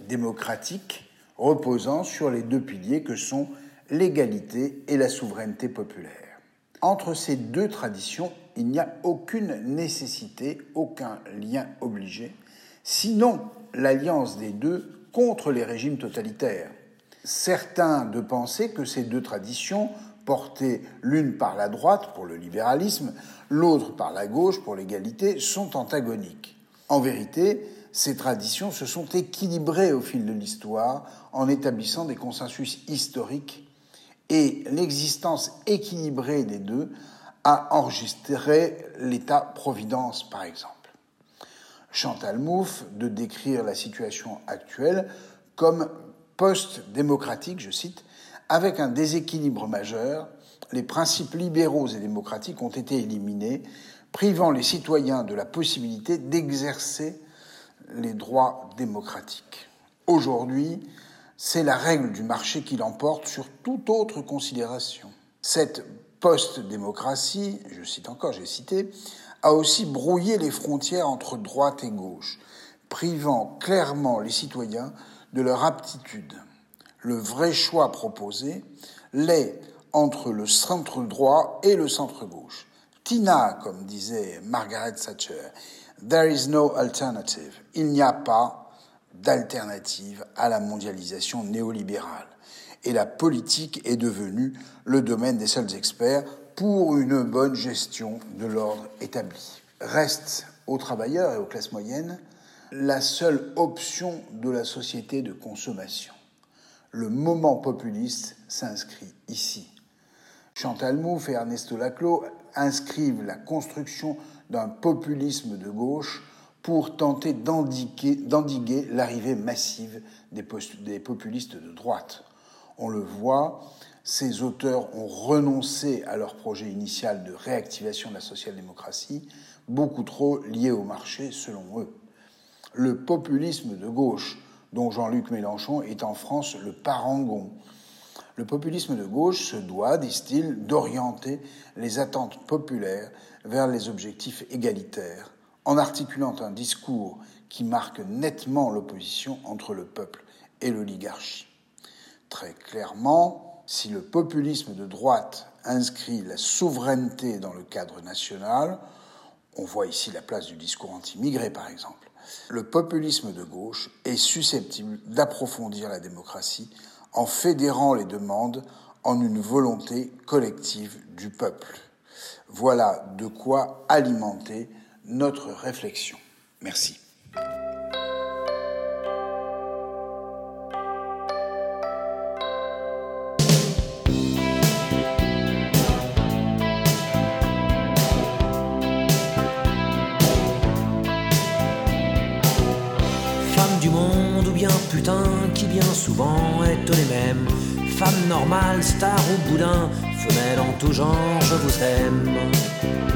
démocratique reposant sur les deux piliers que sont l'égalité et la souveraineté populaire. Entre ces deux traditions, il n'y a aucune nécessité, aucun lien obligé, sinon l'alliance des deux contre les régimes totalitaires. Certains de penser que ces deux traditions, portées l'une par la droite pour le libéralisme, l'autre par la gauche pour l'égalité, sont antagoniques. En vérité, ces traditions se sont équilibrées au fil de l'histoire en établissant des consensus historiques et l'existence équilibrée des deux a enregistré l'État-providence, par exemple. Chantal Mouffe de décrire la situation actuelle comme post-démocratique, je cite, avec un déséquilibre majeur, les principes libéraux et démocratiques ont été éliminés, privant les citoyens de la possibilité d'exercer les droits démocratiques. Aujourd'hui, c'est la règle du marché qui l'emporte sur toute autre considération. Cette post-démocratie, je cite encore, j'ai cité, a aussi brouillé les frontières entre droite et gauche, privant clairement les citoyens de leur aptitude. Le vrai choix proposé l'est entre le centre droit et le centre gauche. Tina, comme disait Margaret Thatcher, there is no alternative. Il n'y a pas d'alternative à la mondialisation néolibérale. Et la politique est devenue le domaine des seuls experts pour une bonne gestion de l'ordre établi. Reste aux travailleurs et aux classes moyennes la seule option de la société de consommation. Le moment populiste s'inscrit ici. Chantal Mouffe et Ernesto Laclos inscrivent la construction d'un populisme de gauche pour tenter d'endiguer l'arrivée massive des, des populistes de droite. On le voit, ces auteurs ont renoncé à leur projet initial de réactivation de la social-démocratie, beaucoup trop lié au marché selon eux. Le populisme de gauche, dont Jean-Luc Mélenchon est en France le parangon. Le populisme de gauche se doit, disent-ils, d'orienter les attentes populaires vers les objectifs égalitaires, en articulant un discours qui marque nettement l'opposition entre le peuple et l'oligarchie. Très clairement, si le populisme de droite inscrit la souveraineté dans le cadre national, on voit ici la place du discours anti-migré par exemple, le populisme de gauche est susceptible d'approfondir la démocratie en fédérant les demandes en une volonté collective du peuple. Voilà de quoi alimenter notre réflexion. Merci. Femme du monde ou bien putain qui bien souvent est les mêmes. Femme normale, star ou boudin, femelle en tout genre, je vous aime.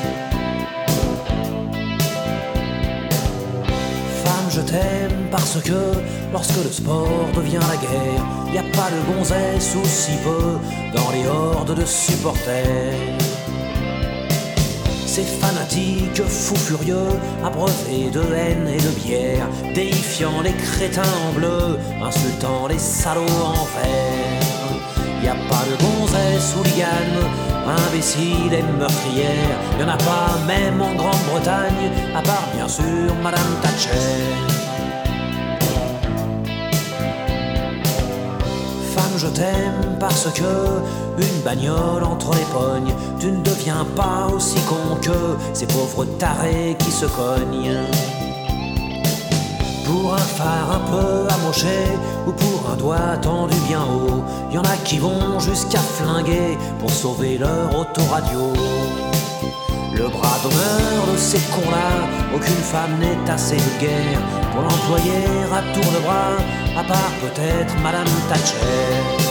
Je t'aime parce que lorsque le sport devient la guerre, y a pas de gonzesse ou si peu dans les hordes de supporters. Ces fanatiques fous furieux, abreuvés de haine et de bière, déifiant les crétins en bleu, insultant les salauds en vert. Y a pas de gonzesse hooligane, imbécile et meurtrière, y en a pas même en Grande-Bretagne, à part bien sûr Madame Thatcher. Femme, je t'aime parce que une bagnole entre les pognes, tu ne deviens pas aussi con que ces pauvres tarés qui se cognent. Pour un phare un peu amoché ou pour un doigt tendu bien haut, y en a qui vont jusqu'à flinguer pour sauver leur autoradio. Le bras d'honneur de ces cons-là, aucune femme n'est assez vulgaire pour l'employer à tour de bras, à part peut-être Madame Thatcher.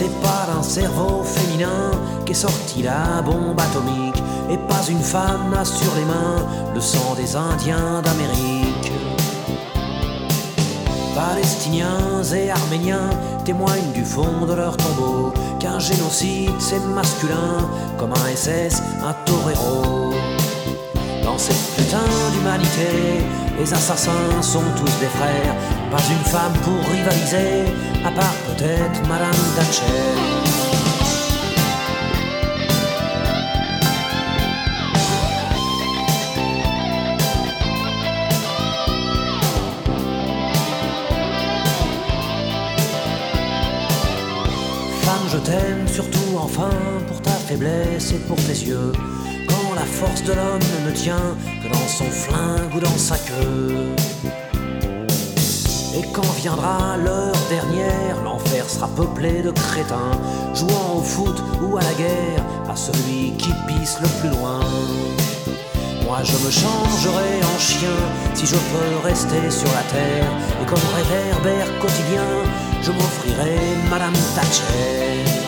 C'est pas d'un cerveau féminin qu'est sortie la bombe atomique, et pas une femme n'a sur les mains le sang des Indiens d'Amérique. Palestiniens et Arméniens témoignent du fond de leur tombeau qu'un génocide c'est masculin comme un SS, un torero. Dans cette putain d'humanité, les assassins sont tous des frères, pas une femme pour rivaliser, à part peut-être Madame Thatcher. Femme, je t'aime surtout enfin pour ta faiblesse et pour tes yeux. La force de l'homme ne tient que dans son flingue ou dans sa queue. Et quand viendra l'heure dernière, l'enfer sera peuplé de crétins, jouant au foot ou à la guerre, à celui qui pisse le plus loin. Moi je me changerai en chien si je peux rester sur la terre, et comme réverbère quotidien, je m'offrirai Madame Thatcher.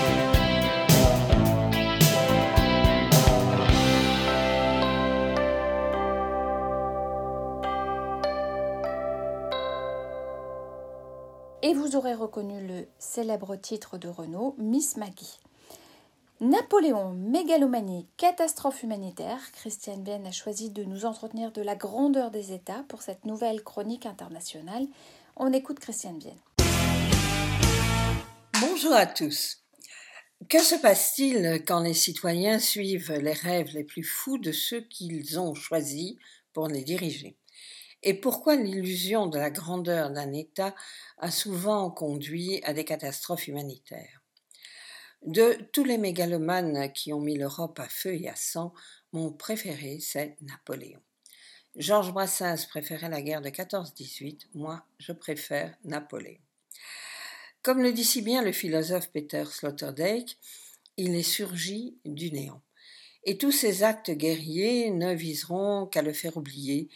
Reconnu le célèbre titre de Renault, Miss Maggie. Napoléon, mégalomanie, catastrophe humanitaire, Christiane Bien a choisi de nous entretenir de la grandeur des États pour cette nouvelle chronique internationale. On écoute Christiane Bien. Bonjour à tous. Que se passe-t-il quand les citoyens suivent les rêves les plus fous de ceux qu'ils ont choisis pour les diriger? Et pourquoi l'illusion de la grandeur d'un État a souvent conduit à des catastrophes humanitaires De tous les mégalomanes qui ont mis l'Europe à feu et à sang, mon préféré, c'est Napoléon. Georges Brassens préférait la guerre de 14-18, moi je préfère Napoléon. Comme le dit si bien le philosophe Peter Sloterdijk, il est surgi du néant. Et tous ses actes guerriers ne viseront qu'à le faire oublier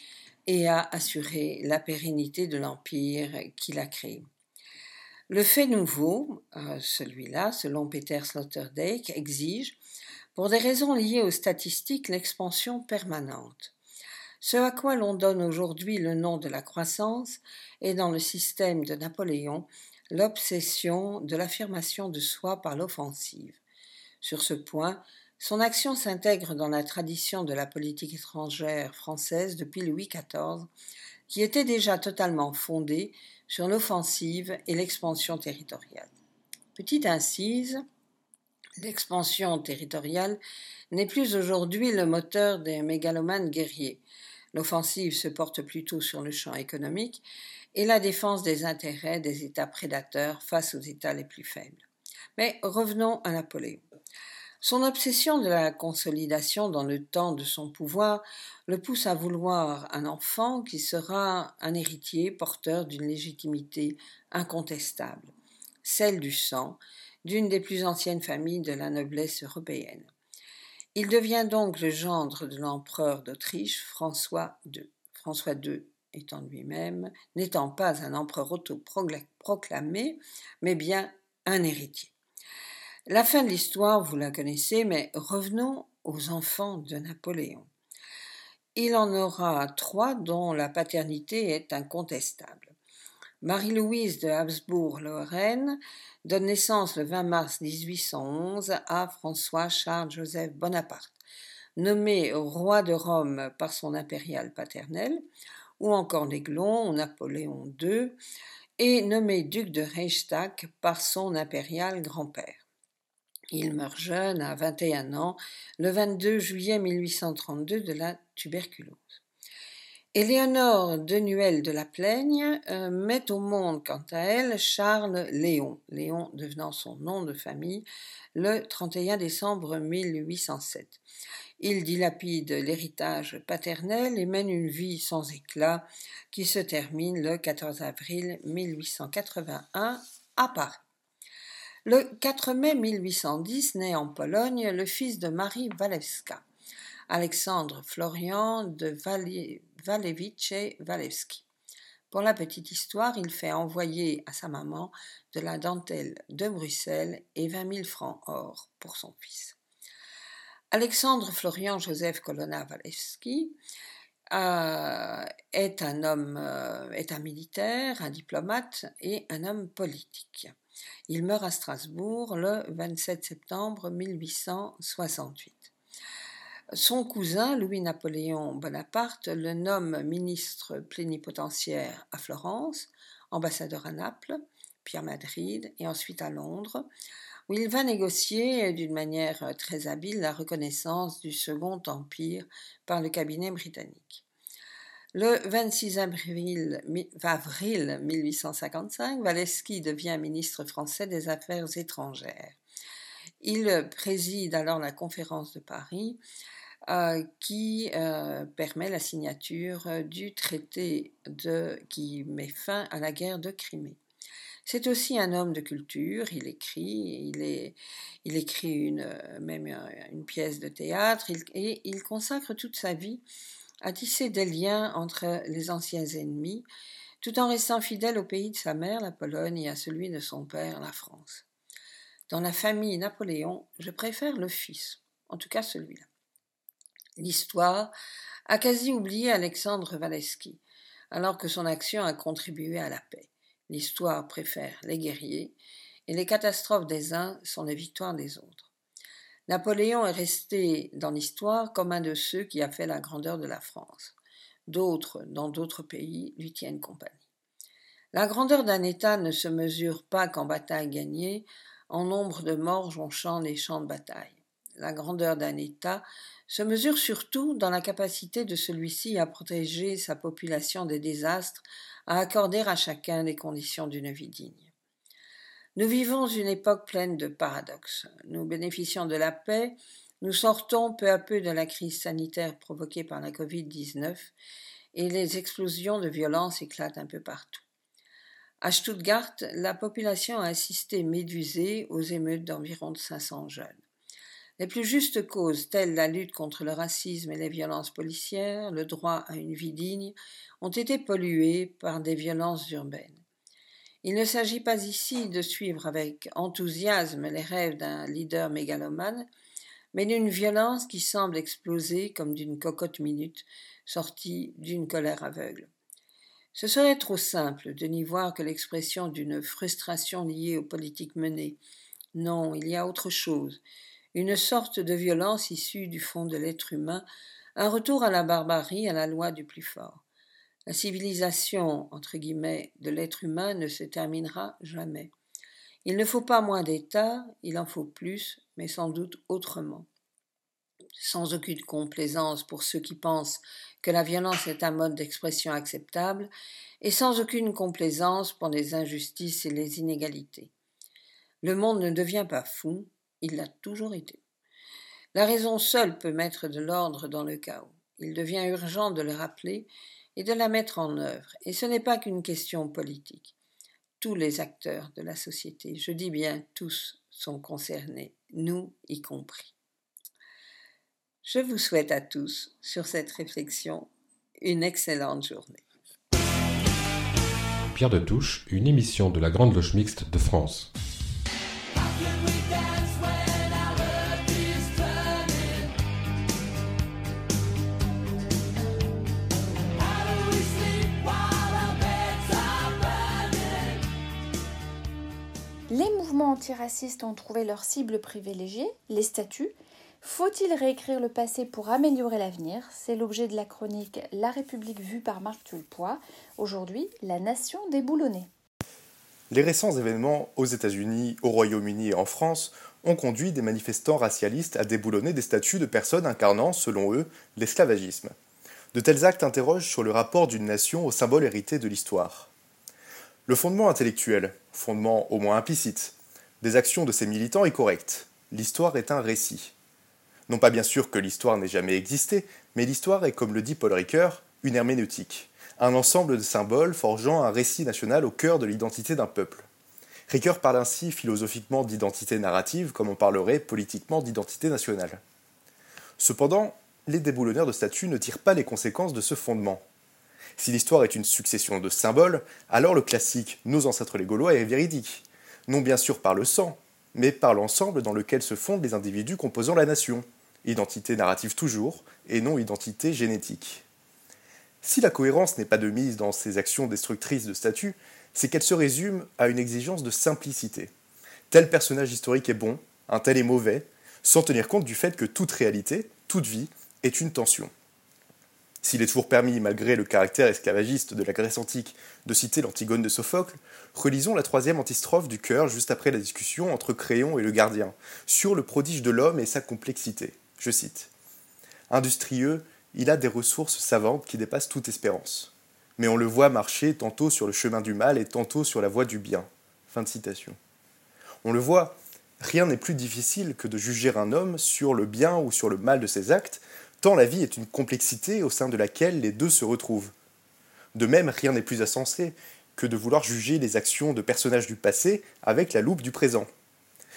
et à assurer la pérennité de l'empire qu'il a créé. Le fait nouveau, euh, celui-là, selon Peter Sloterdijk, exige, pour des raisons liées aux statistiques, l'expansion permanente. Ce à quoi l'on donne aujourd'hui le nom de la croissance est dans le système de Napoléon l'obsession de l'affirmation de soi par l'offensive. Sur ce point, son action s'intègre dans la tradition de la politique étrangère française depuis Louis XIV, qui était déjà totalement fondée sur l'offensive et l'expansion territoriale. Petite incise, l'expansion territoriale n'est plus aujourd'hui le moteur des mégalomanes guerriers. L'offensive se porte plutôt sur le champ économique et la défense des intérêts des États prédateurs face aux États les plus faibles. Mais revenons à Napoléon. Son obsession de la consolidation dans le temps de son pouvoir le pousse à vouloir un enfant qui sera un héritier porteur d'une légitimité incontestable, celle du sang, d'une des plus anciennes familles de la noblesse européenne. Il devient donc le gendre de l'empereur d'Autriche François II. François II étant lui-même, n'étant pas un empereur autoproclamé, mais bien un héritier. La fin de l'histoire, vous la connaissez, mais revenons aux enfants de Napoléon. Il en aura trois dont la paternité est incontestable. Marie-Louise de Habsbourg-Lorraine donne naissance le 20 mars 1811 à François Charles-Joseph Bonaparte, nommé roi de Rome par son impérial paternel, ou encore d'Aiglon ou Napoléon II, et nommé duc de Reichstadt par son impérial grand-père. Il meurt jeune, à 21 ans, le 22 juillet 1832 de la tuberculose. Éléonore Denuel de la Plaigne euh, met au monde, quant à elle, Charles Léon, Léon devenant son nom de famille, le 31 décembre 1807. Il dilapide l'héritage paternel et mène une vie sans éclat qui se termine le 14 avril 1881 à Paris. Le 4 mai 1810 naît en Pologne le fils de Marie Walewska, Alexandre Florian de Walewicz Walewski. Pour la petite histoire, il fait envoyer à sa maman de la dentelle de Bruxelles et 20 000 francs or pour son fils. Alexandre Florian Joseph Colonna Walewski euh, est un homme, euh, est un militaire, un diplomate et un homme politique. Il meurt à Strasbourg le 27 septembre 1868. Son cousin, Louis-Napoléon Bonaparte, le nomme ministre plénipotentiaire à Florence, ambassadeur à Naples, puis à Madrid et ensuite à Londres, où il va négocier d'une manière très habile la reconnaissance du Second Empire par le cabinet britannique. Le 26 avril, avril 1855, Walewski devient ministre français des Affaires étrangères. Il préside alors la conférence de Paris euh, qui euh, permet la signature du traité qui met fin à la guerre de Crimée. C'est aussi un homme de culture, il écrit, il, écrit une, même une pièce de théâtre et il consacre toute sa vie à tisser des liens entre les anciens ennemis, tout en restant fidèle au pays de sa mère, la Pologne, et à celui de son père, la France. Dans la famille Napoléon, je préfère le fils, en tout cas celui-là. L'histoire a quasi oublié Alexandre Walewski, alors que son action a contribué à la paix. L'histoire préfère les guerriers, et les catastrophes des uns sont les victoires des autres. Napoléon est resté dans l'histoire comme un de ceux qui a fait la grandeur de la France. D'autres, dans d'autres pays, lui tiennent compagnie. La grandeur d'un État ne se mesure pas qu'en bataille gagnée, en nombre de morts jonchant les champs de bataille. La grandeur d'un État se mesure surtout dans la capacité de celui-ci à protéger sa population des désastres, à accorder à chacun les conditions d'une vie digne. Nous vivons une époque pleine de paradoxes. Nous bénéficions de la paix, nous sortons peu à peu de la crise sanitaire provoquée par la Covid-19 et les explosions de violence éclatent un peu partout. À Stuttgart, la population a assisté médusée aux émeutes d'environ 500 jeunes. Les plus justes causes, telles la lutte contre le racisme et les violences policières, le droit à une vie digne, ont été polluées par des violences urbaines. Il ne s'agit pas ici de suivre avec enthousiasme les rêves d'un leader mégalomane, mais d'une violence qui semble exploser comme d'une cocotte minute sortie d'une colère aveugle. Ce serait trop simple de n'y voir que l'expression d'une frustration liée aux politiques menées. Non, il y a autre chose, une sorte de violence issue du fond de l'être humain, un retour à la barbarie, à la loi du plus fort. La civilisation, entre guillemets, de l'être humain ne se terminera jamais. Il ne faut pas moins d'État, il en faut plus, mais sans doute autrement. Sans aucune complaisance pour ceux qui pensent que la violence est un mode d'expression acceptable, et sans aucune complaisance pour les injustices et les inégalités. Le monde ne devient pas fou, il l'a toujours été. La raison seule peut mettre de l'ordre dans le chaos. Il devient urgent de le rappeler et de la mettre en œuvre. Et ce n'est pas qu'une question politique. Tous les acteurs de la société, je dis bien tous, sont concernés, nous y compris. Je vous souhaite à tous, sur cette réflexion, une excellente journée. Pierre de Touche, une émission de la Grande Loge Mixte de France. Antiracistes ont trouvé leur cible privilégiée, les statues. Faut-il réécrire le passé pour améliorer l'avenir? C'est l'objet de la chronique La République vue par Marc Tulpois. Aujourd'hui, la nation déboulonnée. Les récents événements aux États-Unis, au Royaume-Uni et en France ont conduit des manifestants racialistes à déboulonner des statues de personnes incarnant, selon eux, l'esclavagisme. De tels actes interrogent sur le rapport d'une nation au symbole hérité de l'histoire. Le fondement intellectuel, fondement au moins implicite, des actions de ces militants est correct. L'histoire est un récit. Non pas bien sûr que l'histoire n'ait jamais existé, mais l'histoire est, comme le dit Paul Ricoeur, une herméneutique, un ensemble de symboles forgeant un récit national au cœur de l'identité d'un peuple. Ricoeur parle ainsi philosophiquement d'identité narrative comme on parlerait politiquement d'identité nationale. Cependant, les déboulonneurs de statues ne tirent pas les conséquences de ce fondement. Si l'histoire est une succession de symboles, alors le classique Nos ancêtres les Gaulois est véridique, non bien sûr par le sang, mais par l'ensemble dans lequel se fondent les individus composant la nation, identité narrative toujours, et non identité génétique. Si la cohérence n'est pas de mise dans ces actions destructrices de statues, c'est qu'elle se résume à une exigence de simplicité. Tel personnage historique est bon, un tel est mauvais, sans tenir compte du fait que toute réalité, toute vie, est une tension. S'il est toujours permis, malgré le caractère esclavagiste de la Grèce antique, de citer l'Antigone de Sophocle, relisons la troisième antistrophe du chœur juste après la discussion entre Créon et le gardien, sur le prodige de l'homme et sa complexité. Je cite Industrieux, il a des ressources savantes qui dépassent toute espérance. Mais on le voit marcher tantôt sur le chemin du mal et tantôt sur la voie du bien. Fin de citation. On le voit, rien n'est plus difficile que de juger un homme sur le bien ou sur le mal de ses actes, la vie est une complexité au sein de laquelle les deux se retrouvent. De même, rien n'est plus insensé que de vouloir juger les actions de personnages du passé avec la loupe du présent.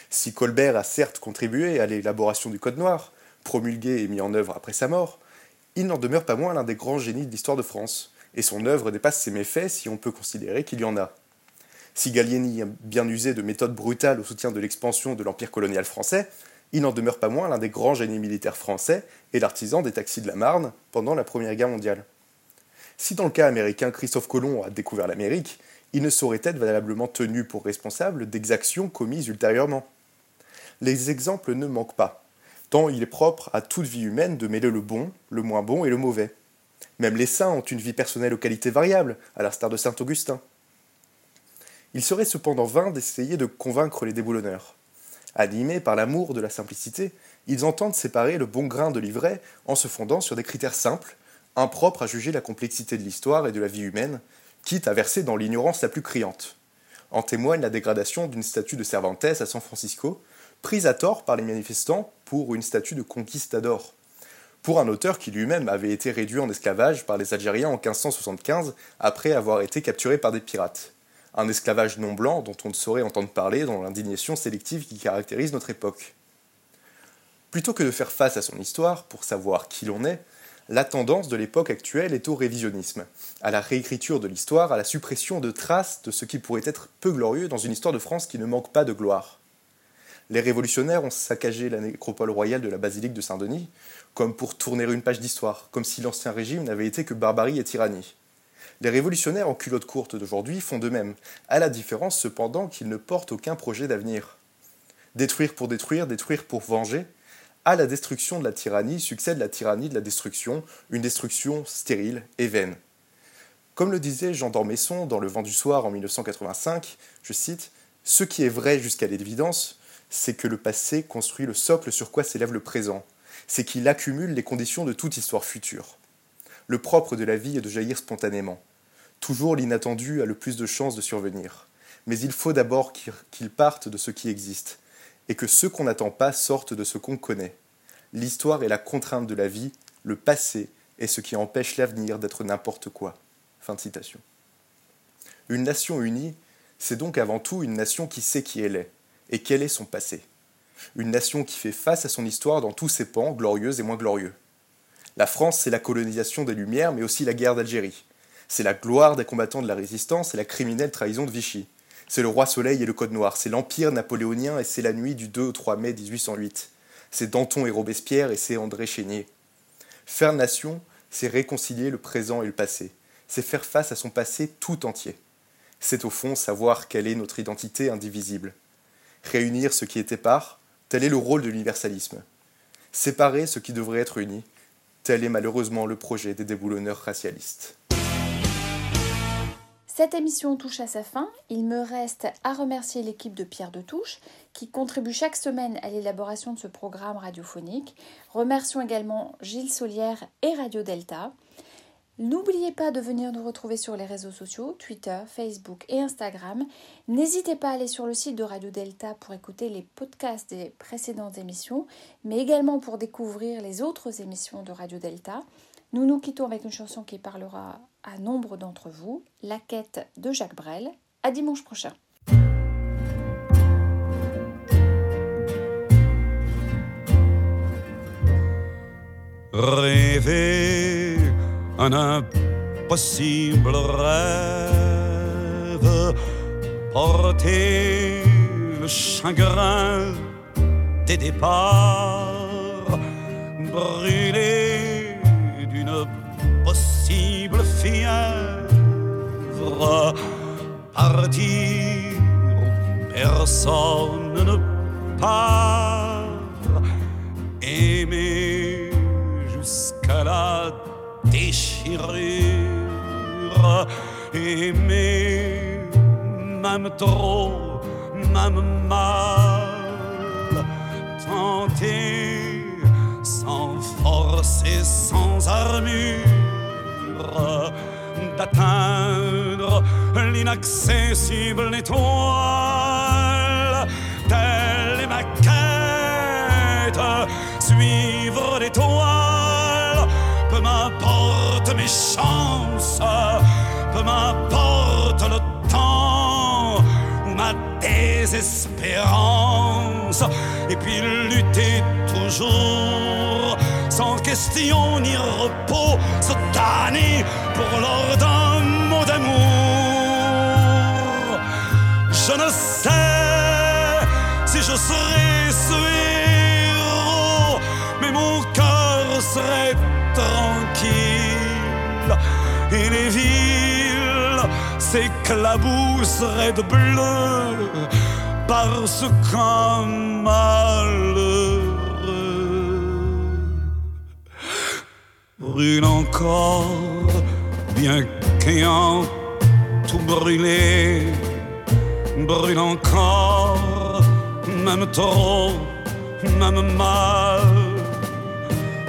Si Colbert a certes contribué à l'élaboration du Code noir, promulgué et mis en œuvre après sa mort, il n'en demeure pas moins l'un des grands génies de l'histoire de France, et son œuvre dépasse ses méfaits si on peut considérer qu'il y en a. Si Gallieni a bien usé de méthodes brutales au soutien de l'expansion de l'empire colonial français, il n'en demeure pas moins l'un des grands génies militaires français et l'artisan des taxis de la Marne pendant la Première Guerre mondiale. Si dans le cas américain Christophe Colomb a découvert l'Amérique, il ne saurait être valablement tenu pour responsable d'exactions commises ultérieurement. Les exemples ne manquent pas, tant il est propre à toute vie humaine de mêler le bon, le moins bon et le mauvais. Même les saints ont une vie personnelle aux qualités variables, à l'instar de saint Augustin. Il serait cependant vain d'essayer de convaincre les déboulonneurs. Animés par l'amour de la simplicité, ils entendent séparer le bon grain de l'ivraie en se fondant sur des critères simples, impropres à juger la complexité de l'histoire et de la vie humaine, quitte à verser dans l'ignorance la plus criante. En témoigne la dégradation d'une statue de Cervantes à San Francisco, prise à tort par les manifestants pour une statue de conquistador, pour un auteur qui lui-même avait été réduit en esclavage par les Algériens en 1575 après avoir été capturé par des pirates. Un esclavage non blanc dont on ne saurait entendre parler dans l'indignation sélective qui caractérise notre époque. Plutôt que de faire face à son histoire pour savoir qui l'on est, la tendance de l'époque actuelle est au révisionnisme, à la réécriture de l'histoire, à la suppression de traces de ce qui pourrait être peu glorieux dans une histoire de France qui ne manque pas de gloire. Les révolutionnaires ont saccagé la nécropole royale de la basilique de Saint-Denis, comme pour tourner une page d'histoire, comme si l'ancien régime n'avait été que barbarie et tyrannie. Les révolutionnaires en culotte courte d'aujourd'hui font de même, à la différence cependant qu'ils ne portent aucun projet d'avenir. Détruire pour détruire, détruire pour venger, à la destruction de la tyrannie succède la tyrannie de la destruction, une destruction stérile et vaine. Comme le disait Jean d'Ormesson dans Le vent du soir en 1985, je cite, Ce qui est vrai jusqu'à l'évidence, c'est que le passé construit le socle sur quoi s'élève le présent, c'est qu'il accumule les conditions de toute histoire future. Le propre de la vie est de jaillir spontanément. Toujours l'inattendu a le plus de chances de survenir. Mais il faut d'abord qu'il parte de ce qui existe, et que ce qu'on n'attend pas sorte de ce qu'on connaît. L'histoire est la contrainte de la vie, le passé est ce qui empêche l'avenir d'être n'importe quoi. Fin citation. Une nation unie, c'est donc avant tout une nation qui sait qui elle est, et quel est son passé. Une nation qui fait face à son histoire dans tous ses pans, glorieux et moins glorieux. La France, c'est la colonisation des Lumières, mais aussi la guerre d'Algérie. C'est la gloire des combattants de la résistance et la criminelle trahison de Vichy. C'est le roi Soleil et le Code Noir. C'est l'Empire napoléonien et c'est la nuit du 2 au 3 mai 1808. C'est Danton et Robespierre et c'est André Chénier. Faire nation, c'est réconcilier le présent et le passé. C'est faire face à son passé tout entier. C'est au fond savoir quelle est notre identité indivisible. Réunir ce qui est épars, tel est le rôle de l'universalisme. Séparer ce qui devrait être uni, tel est malheureusement le projet des déboulonneurs racialistes. Cette émission touche à sa fin. Il me reste à remercier l'équipe de Pierre de Touche qui contribue chaque semaine à l'élaboration de ce programme radiophonique. Remercions également Gilles Solière et Radio Delta. N'oubliez pas de venir nous retrouver sur les réseaux sociaux, Twitter, Facebook et Instagram. N'hésitez pas à aller sur le site de Radio Delta pour écouter les podcasts des précédentes émissions, mais également pour découvrir les autres émissions de Radio Delta. Nous nous quittons avec une chanson qui parlera à nombre d'entre vous, La quête de Jacques Brel. À dimanche prochain. Rêver un impossible rêve, porter le chagrin des départs, brûler fièvre, partir où personne ne part, aimer jusqu'à la déchirure, aimer même trop, même mal, tenter sans force et sans armure d'atteindre l'inaccessible étoile. Telle est ma quête, suivre l'étoile. Peu m'importe mes chances, peu m'importe le temps ou ma désespérance. Et puis lutter toujours sans question ni repos, se tanner pour l'or d'un mot d'amour. Je ne sais si je serai ce héros, mais mon cœur serait tranquille et les villes s'éclabousseraient de bleu parce qu'un malheureux brûle encore, bien qu'ayant tout brûlé, brûle encore, même trop, même mal,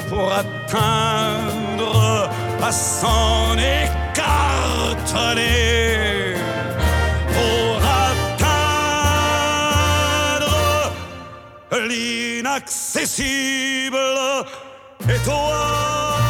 pour atteindre à s'en écarteler, pour atteindre l'inaccessible étoile.